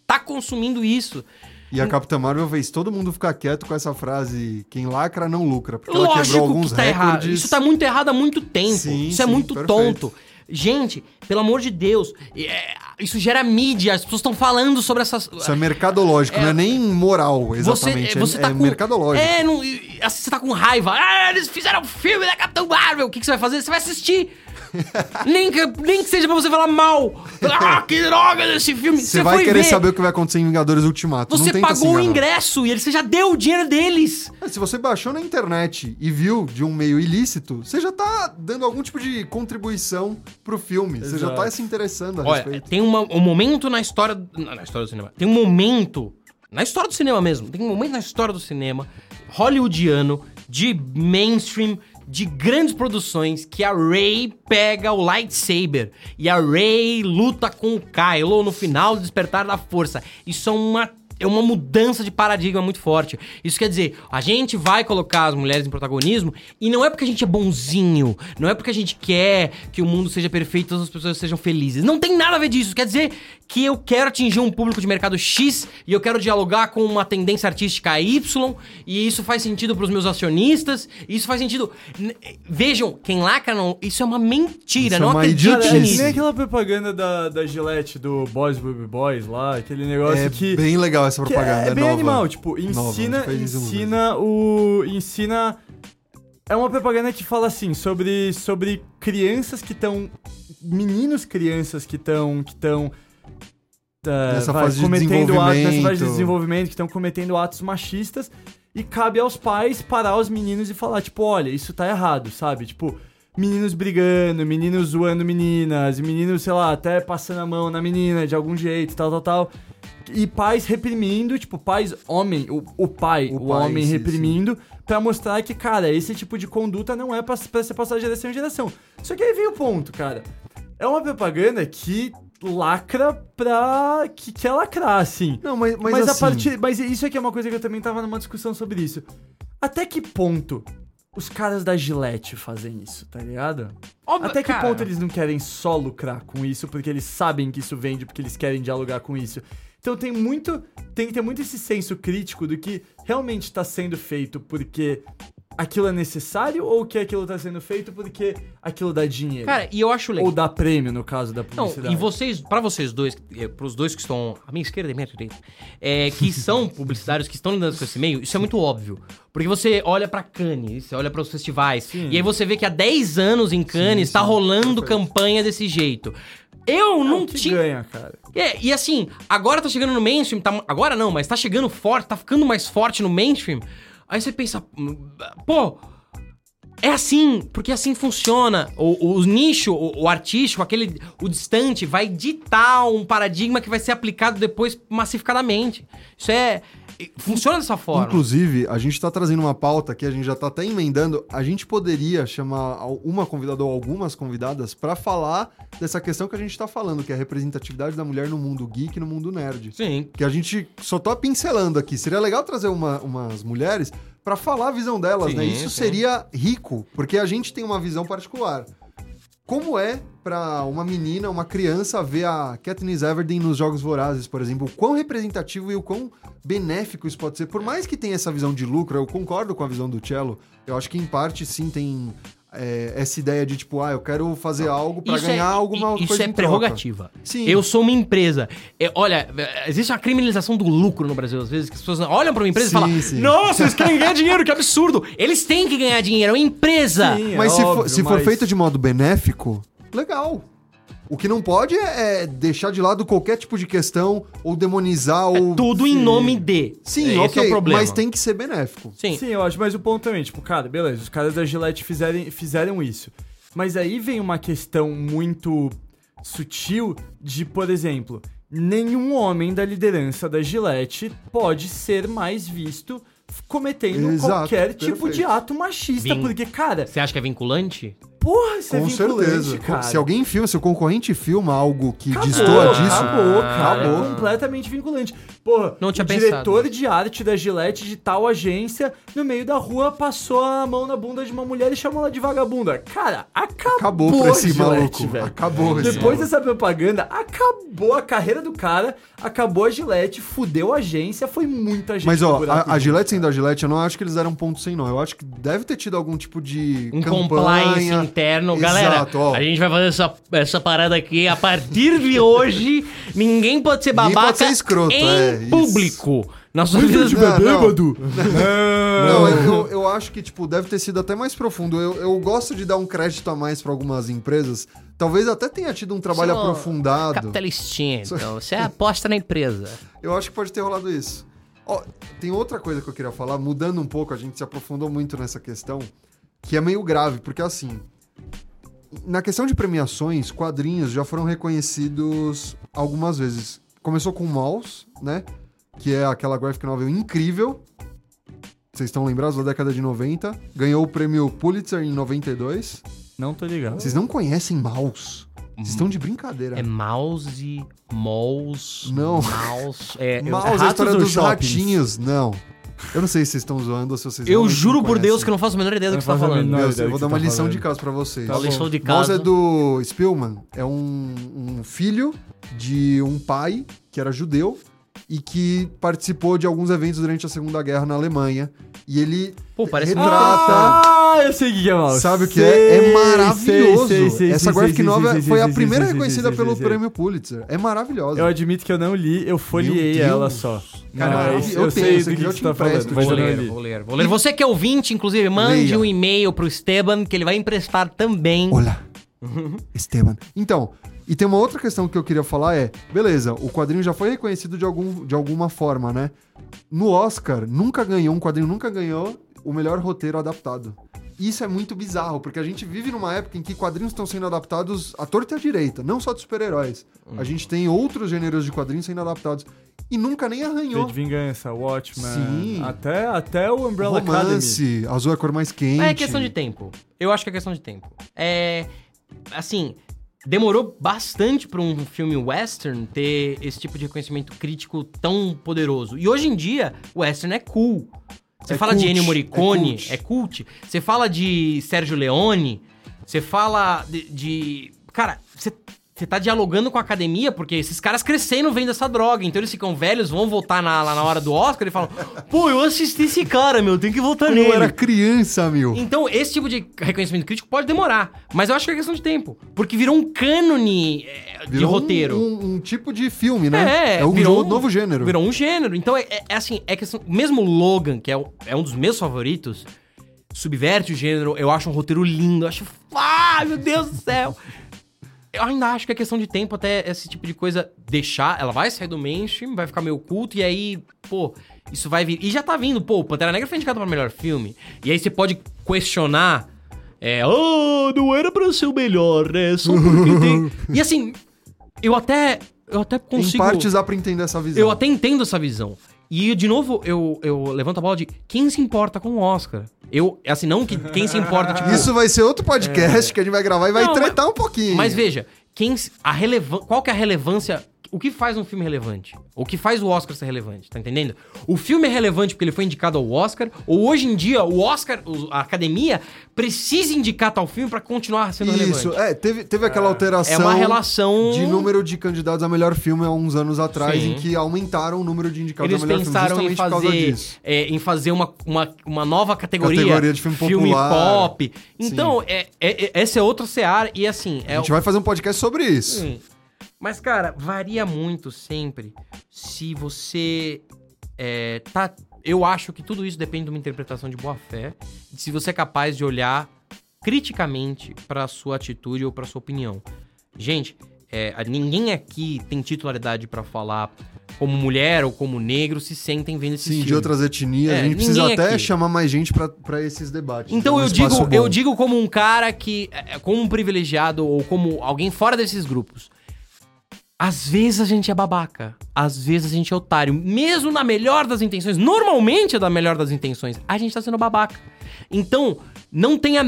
tá consumindo isso. E a Capitã Marvel fez todo mundo ficar quieto com essa frase: quem lacra não lucra. Porque ela quebrou Lógico alguns que tá errado. recordes. Isso tá muito errado há muito tempo. Sim, isso é sim, muito perfeito. tonto. Gente, pelo amor de Deus, é, isso gera mídia, as pessoas estão falando sobre essas. Isso é mercadológico, não é nem moral, Você, exatamente. você é, tá é com. mercadológico. É, não, assim, você tá com raiva. Ah, eles fizeram um filme da Capitão Marvel. O que, que você vai fazer? Você vai assistir. nem, que, nem que seja pra você falar mal. Ah, que droga desse filme. Você vai foi querer ver. saber o que vai acontecer em Vingadores Ultimato. Você pagou o ingresso e ele- você já deu o dinheiro deles. É, Se você baixou na internet e viu de um meio ilícito, você já tá dando algum tipo de contribuição pro filme. Você já tá Exato. se interessando a Olha, respeito. tem uma- um momento na história. Na, na história do cinema. Tem um momento. Na história do cinema mesmo. Tem um momento na história do cinema hollywoodiano, de mainstream, de grandes produções, que a Ray pega o lightsaber e a Ray luta com o Kylo no final do Despertar da Força. Isso é uma. É uma mudança de paradigma muito forte. Isso quer dizer, a gente vai colocar as mulheres em protagonismo e não é porque a gente é bonzinho, não é porque a gente quer que o mundo seja perfeito e todas as pessoas sejam felizes. Não tem nada a ver disso. Quer dizer que eu quero atingir um público de mercado X e eu quero dialogar com uma tendência artística Y e isso faz sentido pros meus acionistas, e isso faz sentido. Vejam, quem lacra não. Isso é uma mentira, Isso é não uma acreditem Cara, é nem nisso. aquela propaganda da, da Gillette, do Boys Be Boys lá, aquele negócio É que... bem legal essa que propaganda. é, é bem nova. animal, tipo, Nova, ensina, mesmo. ensina o... Ensina... É uma propaganda que fala assim, sobre, sobre crianças que estão... Meninos crianças que estão... Que estão Nessa fase de cometendo atos, nessa fase de desenvolvimento, que estão cometendo atos machistas, e cabe aos pais parar os meninos e falar, tipo, olha, isso tá errado, sabe? Tipo, meninos brigando, meninos zoando meninas, meninos, sei lá, até passando a mão na menina de algum jeito, tal, tal, tal. E pais reprimindo, tipo, pais, homem, o, o pai, o, O pai, homem sim, reprimindo, pra mostrar que, cara, esse tipo de conduta não é pra, pra ser passado de geração em geração. Só que aí vem o ponto, cara. É uma propaganda que lacra pra. que quer lacrar, assim. Não, mas, mas, Mas, assim, a partir. Mas isso aqui é uma coisa que eu também tava numa discussão sobre isso. Até que ponto os caras da Gillette fazem isso, tá ligado? Óbvio, Até que cara. ponto eles não querem só lucrar com isso, porque eles sabem que isso vende, porque eles querem dialogar com isso. Então tem muito. Tem que ter muito esse senso crítico do que realmente tá sendo feito porque aquilo é necessário ou que aquilo tá sendo feito porque aquilo dá dinheiro. Cara, e eu acho legal. ou dá prêmio, no caso da Não, publicidade. e vocês, pra vocês dois, eh, pros dois que estão à minha esquerda e à minha direita, é, que são publicitários, que estão lidando com esse meio, isso é muito óbvio. Porque você olha pra Cannes, você olha pros festivais, e aí você vê que há 10 anos em Cannes Sim, tá sim, rolando campanha desse jeito. Eu não Não, que tinha. ganha, cara. É, e assim, agora tá chegando no mainstream, tá, agora não, mas tá chegando forte, tá ficando mais forte no mainstream. Aí você pensa, hum, pô, é assim, porque assim funciona. O, o nicho, o, o artístico, aquele, o distante, vai ditar um paradigma que vai ser aplicado depois massificadamente. Isso é. Funciona dessa forma. Inclusive, a gente tá trazendo uma pauta que a gente já tá até emendando. A gente poderia chamar uma convidada ou algumas convidadas pra falar dessa questão que a gente tá falando, que é a representatividade da mulher no mundo geek e no mundo nerd. Sim. Que a gente só tá pincelando aqui. Seria legal trazer uma- umas mulheres pra falar a visão delas, Sim, né? Isso sim. seria rico, porque a gente tem uma visão particular. Como é pra uma menina, uma criança, ver a Katniss Everdeen nos Jogos Vorazes, por exemplo? O quão representativo e o quão benéfico isso pode ser. Por mais que tenha essa visão de lucro, eu concordo com a visão do Cello. Eu acho que, em parte, sim, tem é, essa ideia de tipo, ah, eu quero fazer algo pra Isso ganhar é, alguma Isso coisa é em troca. prerrogativa. Sim. Eu sou uma empresa. É, olha, é, existe uma criminalização do lucro no Brasil, às vezes, que as pessoas olham pra uma empresa Sim, e falam: sim. Nossa, eles querem ganhar dinheiro, que absurdo! Eles têm que ganhar dinheiro, é uma empresa. Sim, Mas é se, for, óbvio, se for feito de modo benéfico, legal. O que não pode é, é deixar de lado qualquer tipo de questão ou demonizar ou. É Tudo em nome de. Sim, Esse ok, é o problema. mas tem que ser benéfico. Sim. Sim, eu acho, mas o ponto também, tipo, cara, beleza, os caras da Gillette fizeram, fizeram isso. Mas aí vem uma questão muito sutil de, por exemplo, nenhum homem da liderança da Gillette pode ser mais visto cometendo Exato, qualquer tipo perfeito. de ato machista, Vin- porque, cara, Você acha que é vinculante? Porra, isso é Com vinculante, certeza. cara. Se alguém filma, se o concorrente filma algo que Acabou, destoa disso, Acabou, cara. acabou. É completamente vinculante. Porra, Não tinha o pensado diretor de arte da Gillette de tal agência, no meio da rua, passou a mão na bunda de uma mulher e chamou ela de vagabunda. Cara, acabou, Acabou pra esse Gillette, maluco. velho. Acabou esse Depois maluco. dessa propaganda, acabou a carreira do cara, acabou a Gillette, fudeu a agência, foi muita gente Mas ó, a, a Gillette sendo a Gillette, eu não acho que eles deram ponto sem não. Eu acho que deve ter tido algum tipo de Um campanha. Interno. Galera, Exato, ó. a gente vai fazer essa, essa parada aqui. A partir de hoje, ninguém pode ser Ninguém babaca pode ser escroto, em é, isso. público. Na sua vida... Não, não. bêbado? Não, eu, eu- eu acho que, tipo, deve ter sido até mais profundo. Eu, eu gosto de dar um crédito a mais pra algumas empresas. Talvez até tenha tido um trabalho Sou aprofundado. Capitalistinha, então. Você aposta na empresa. Eu acho que pode ter rolado isso. Ó, tem outra coisa que eu queria falar, mudando um pouco, a gente se aprofundou muito nessa questão, que é meio grave, porque assim, na questão de premiações, quadrinhos já foram reconhecidos algumas vezes. Começou com Mouse, né? Que é aquela graphic novel incrível. Vocês estão lembrados da década de 90? Ganhou o prêmio Pulitzer em 92. Não tô ligado. Vocês não conhecem Mouse? Vocês estão de brincadeira. É mouse, mouse, Não. mouse. É, Mouse é a história dos shoppings? ratinhos. Não. Eu não sei se vocês estão zoando ou se vocês eu juro por Deus que eu não faço a menor ideia do Eu que você tá falando. Meu, eu vou dar uma tá lição falando. de casa pra vocês. Tá Uma lição de Mouse casa. é do Spielman. É um, um filho de um pai que era judeu e que participou de alguns eventos durante a Segunda Guerra na Alemanha. E ele Pô, parece retrata... Ah, eu sei o que é mal. Sabe o que Sei, é? É maravilhoso. sei, sei, Essa sei, graphic sei, novel sei, foi sei, a primeira reconhecida sei, pelo sei. prêmio Pulitzer. É maravilhosa. Eu admito que eu não li, eu folhei ela só. Cara, Mas eu eu, tenho, sei se do que eu você te tá falando, Vou eu não ler, vou ler, vou ler. Você que é ouvinte, inclusive, mande Leia. um e-mail pro Esteban, que ele vai emprestar também. Olá, Esteban. Então, e tem uma outra questão que eu queria falar é, beleza, o quadrinho já foi reconhecido de, algum, de alguma forma, né? No Oscar, nunca ganhou, um quadrinho nunca ganhou o melhor roteiro adaptado. Isso é muito bizarro, porque a gente vive numa época em que quadrinhos estão sendo adaptados à torta e à direita, não só de super-heróis. A gente tem outros gêneros de quadrinhos sendo adaptados. E nunca nem V arranhou. de Vingança, Watchmen, Sim. até, até o Umbrella Academy. Romance, azul é a cor mais quente. É questão de tempo. Eu acho que é questão de tempo. É. Assim. Demorou bastante pra um filme western ter esse tipo de reconhecimento crítico tão poderoso. E hoje em dia, o western é cool. Você É fala de cult, Ennio é Morricone, cult. é cult. Você fala de Sérgio Leone, você fala de. de- Cara, você. Você tá dialogando com a academia, porque esses caras crescendo vendo essa droga, então eles ficam velhos, vão voltar na, lá na hora do Oscar e falam: Pô, eu assisti esse cara, meu, tem que voltar Quando nele. eu era criança, meu. Então, esse tipo de reconhecimento crítico pode demorar, mas eu acho que é questão de tempo. Porque virou um cânone é, de Virou um- roteiro. Um, um tipo de filme, né? É, um virou jo- novo gênero. Virou um gênero. Então, é, é- é assim, é questão. Mesmo Logan, que é, é um dos meus favoritos, subverte o gênero. Eu acho um roteiro lindo. Eu acho. Ah, meu Deus do céu! Eu ainda acho que é questão de tempo até esse tipo de coisa deixar. Ela vai sair do mainstream, vai ficar meio culto, e aí, pô, isso vai vir. E já tá vindo, pô, Pantera Negra foi indicado pra melhor filme. E aí você pode questionar. É, oh, não era pra ser o melhor, né? Só porque tem. E assim, eu até. Eu até Em consigo. partes dá pra entender essa visão. Eu até entendo essa visão. E, de novo, eu, eu levanto a bola de quem se importa com o Oscar? Eu, assim, não que quem se importa, tipo... Isso vai ser outro podcast que a gente vai gravar e vai Não, tretar um pouquinho. Mas veja, quem, a relevan, qual que é a relevância o que faz um filme relevante? O que faz o Oscar ser relevante, tá entendendo? O filme é relevante porque ele foi indicado ao Oscar, ou hoje em dia o Oscar, o- a academia, precisa indicar tal filme pra continuar sendo Isso, relevante. é, teve, teve aquela alteração. É uma relação- De número de candidatos a melhor filme há uns anos atrás, Sim. em que aumentaram o número de indicados Eles a melhor pensaram filme em por causa fazer, é, em fazer uma, uma, uma nova categoria, Categoria de filme popular. pop. Então, é, é, é- essa é outra seara e assim... É A gente vai fazer um podcast sobre isso. Sim. Mas, cara, varia muito sempre se você é, tá. Eu acho que tudo isso depende de uma interpretação de boa fé, de se você é capaz de olhar criticamente pra sua atitude ou pra sua opinião. Gente, é, ninguém aqui tem titularidade pra falar como mulher ou como negro se sentem vendo esse Sim, filme. de outras etnias. É, a gente precisa até aqui. chamar mais gente pra, pra esses debates. Então É um eu digo, bom. eu digo como um cara que, é, como um privilegiado ou como alguém fora desses grupos. Às vezes a gente é babaca, às vezes a gente é otário, mesmo na melhor das intenções, normalmente é da melhor das intenções, a gente tá sendo babaca. Então, não tenha,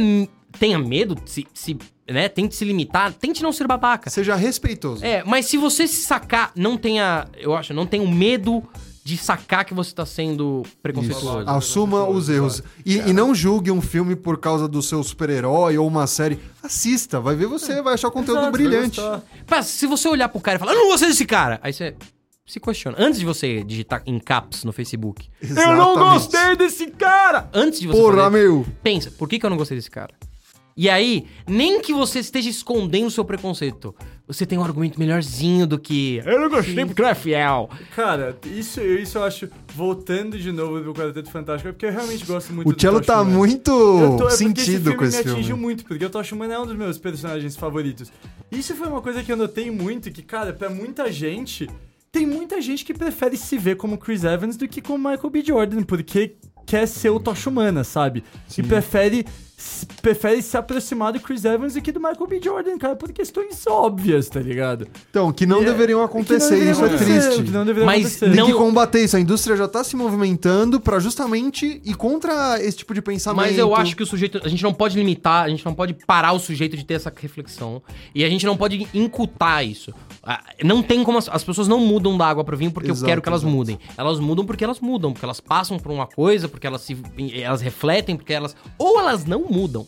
tenha medo, se, se, né, tente se limitar, tente não ser babaca. Seja respeitoso. É, mas se você se sacar, não tenha, eu acho, não tenha medo de sacar que você tá sendo preconceituoso. Assuma os erros. E, e não julgue um filme por causa do seu super-herói ou uma série. Assista, vai ver você, vai achar o conteúdo Exato, brilhante. Mas se você olhar pro cara e falar, eu não gostei desse cara, aí você se questiona. Antes de você digitar em caps no Facebook, Eu não Exatamente. gostei desse cara! antes de você Porra, fazer, meu. pensa, por que, que eu não gostei desse cara? E aí, nem que você esteja escondendo o seu preconceito, você tem um argumento melhorzinho do que eu não gostei porque ele é fiel. Cara, isso, isso eu acho, voltando de novo pro Quarteto Fantástico, é porque eu realmente gosto muito O do Cello Tosh tá muito tô- é porque esse sentido filme com esse me filme. atingiu muito, porque o Tosh Humana é um dos meus personagens favoritos. Isso foi uma coisa que eu notei muito, que, cara, pra muita gente, tem muita gente que prefere se ver como Chris Evans do que como Michael B. Jordan, porque quer ser o Tosh Humana, sabe? E prefere, prefere se aproximar do Chris Evans do que do Michael B. Jordan, cara, por questões óbvias, tá ligado? Então, que não E é- deveriam acontecer, não isso é triste. que não Mas acontecer. Tem não- que combater isso. A indústria já tá se movimentando pra justamente ir contra esse tipo de pensamento. Mas eu acho que o sujeito. A gente não pode limitar, a gente não pode parar o sujeito de ter essa reflexão. E a gente não pode incutar isso. Ah, Não tem como. As, as pessoas não mudam da água pro vinho porque Exato, eu quero que elas exato. mudem. Elas mudam porque elas mudam, porque elas passam por uma coisa, porque elas se. Elas refletem, porque elas. Ou elas não mudam.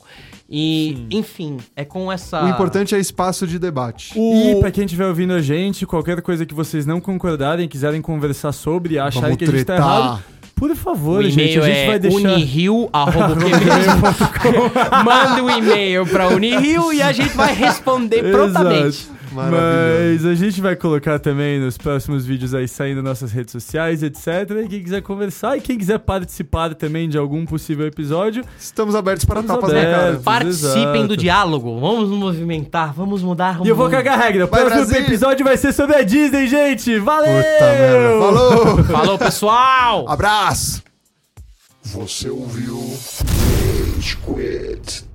E, enfim, é com essa. O importante é espaço de debate. E pra quem estiver ouvindo a gente, qualquer coisa que vocês não concordarem, quiserem conversar sobre, acharem Vamos que a gente tá tretar. errado, por favor, O gente, e-mail a gente é vai deixar... uniril.com. Manda um e-mail pra Uniril e a gente vai responder prontamente. Mas a gente vai colocar também nos próximos vídeos aí saindo nossas redes sociais, etc. E quem quiser conversar e quem quiser participar também de algum possível episódio, Estamos abertos para Estamos tapas na cara. abertos. Participem Exato. do diálogo. Vamos nos movimentar, vamos mudar. E eu vou vamos- cagar a regra. O próximo Brasil! episódio vai ser sobre a Disney, gente! Valeu! Puta merda. Falou! Falou, pessoal! Abraço! Você ouviu Rage Quit.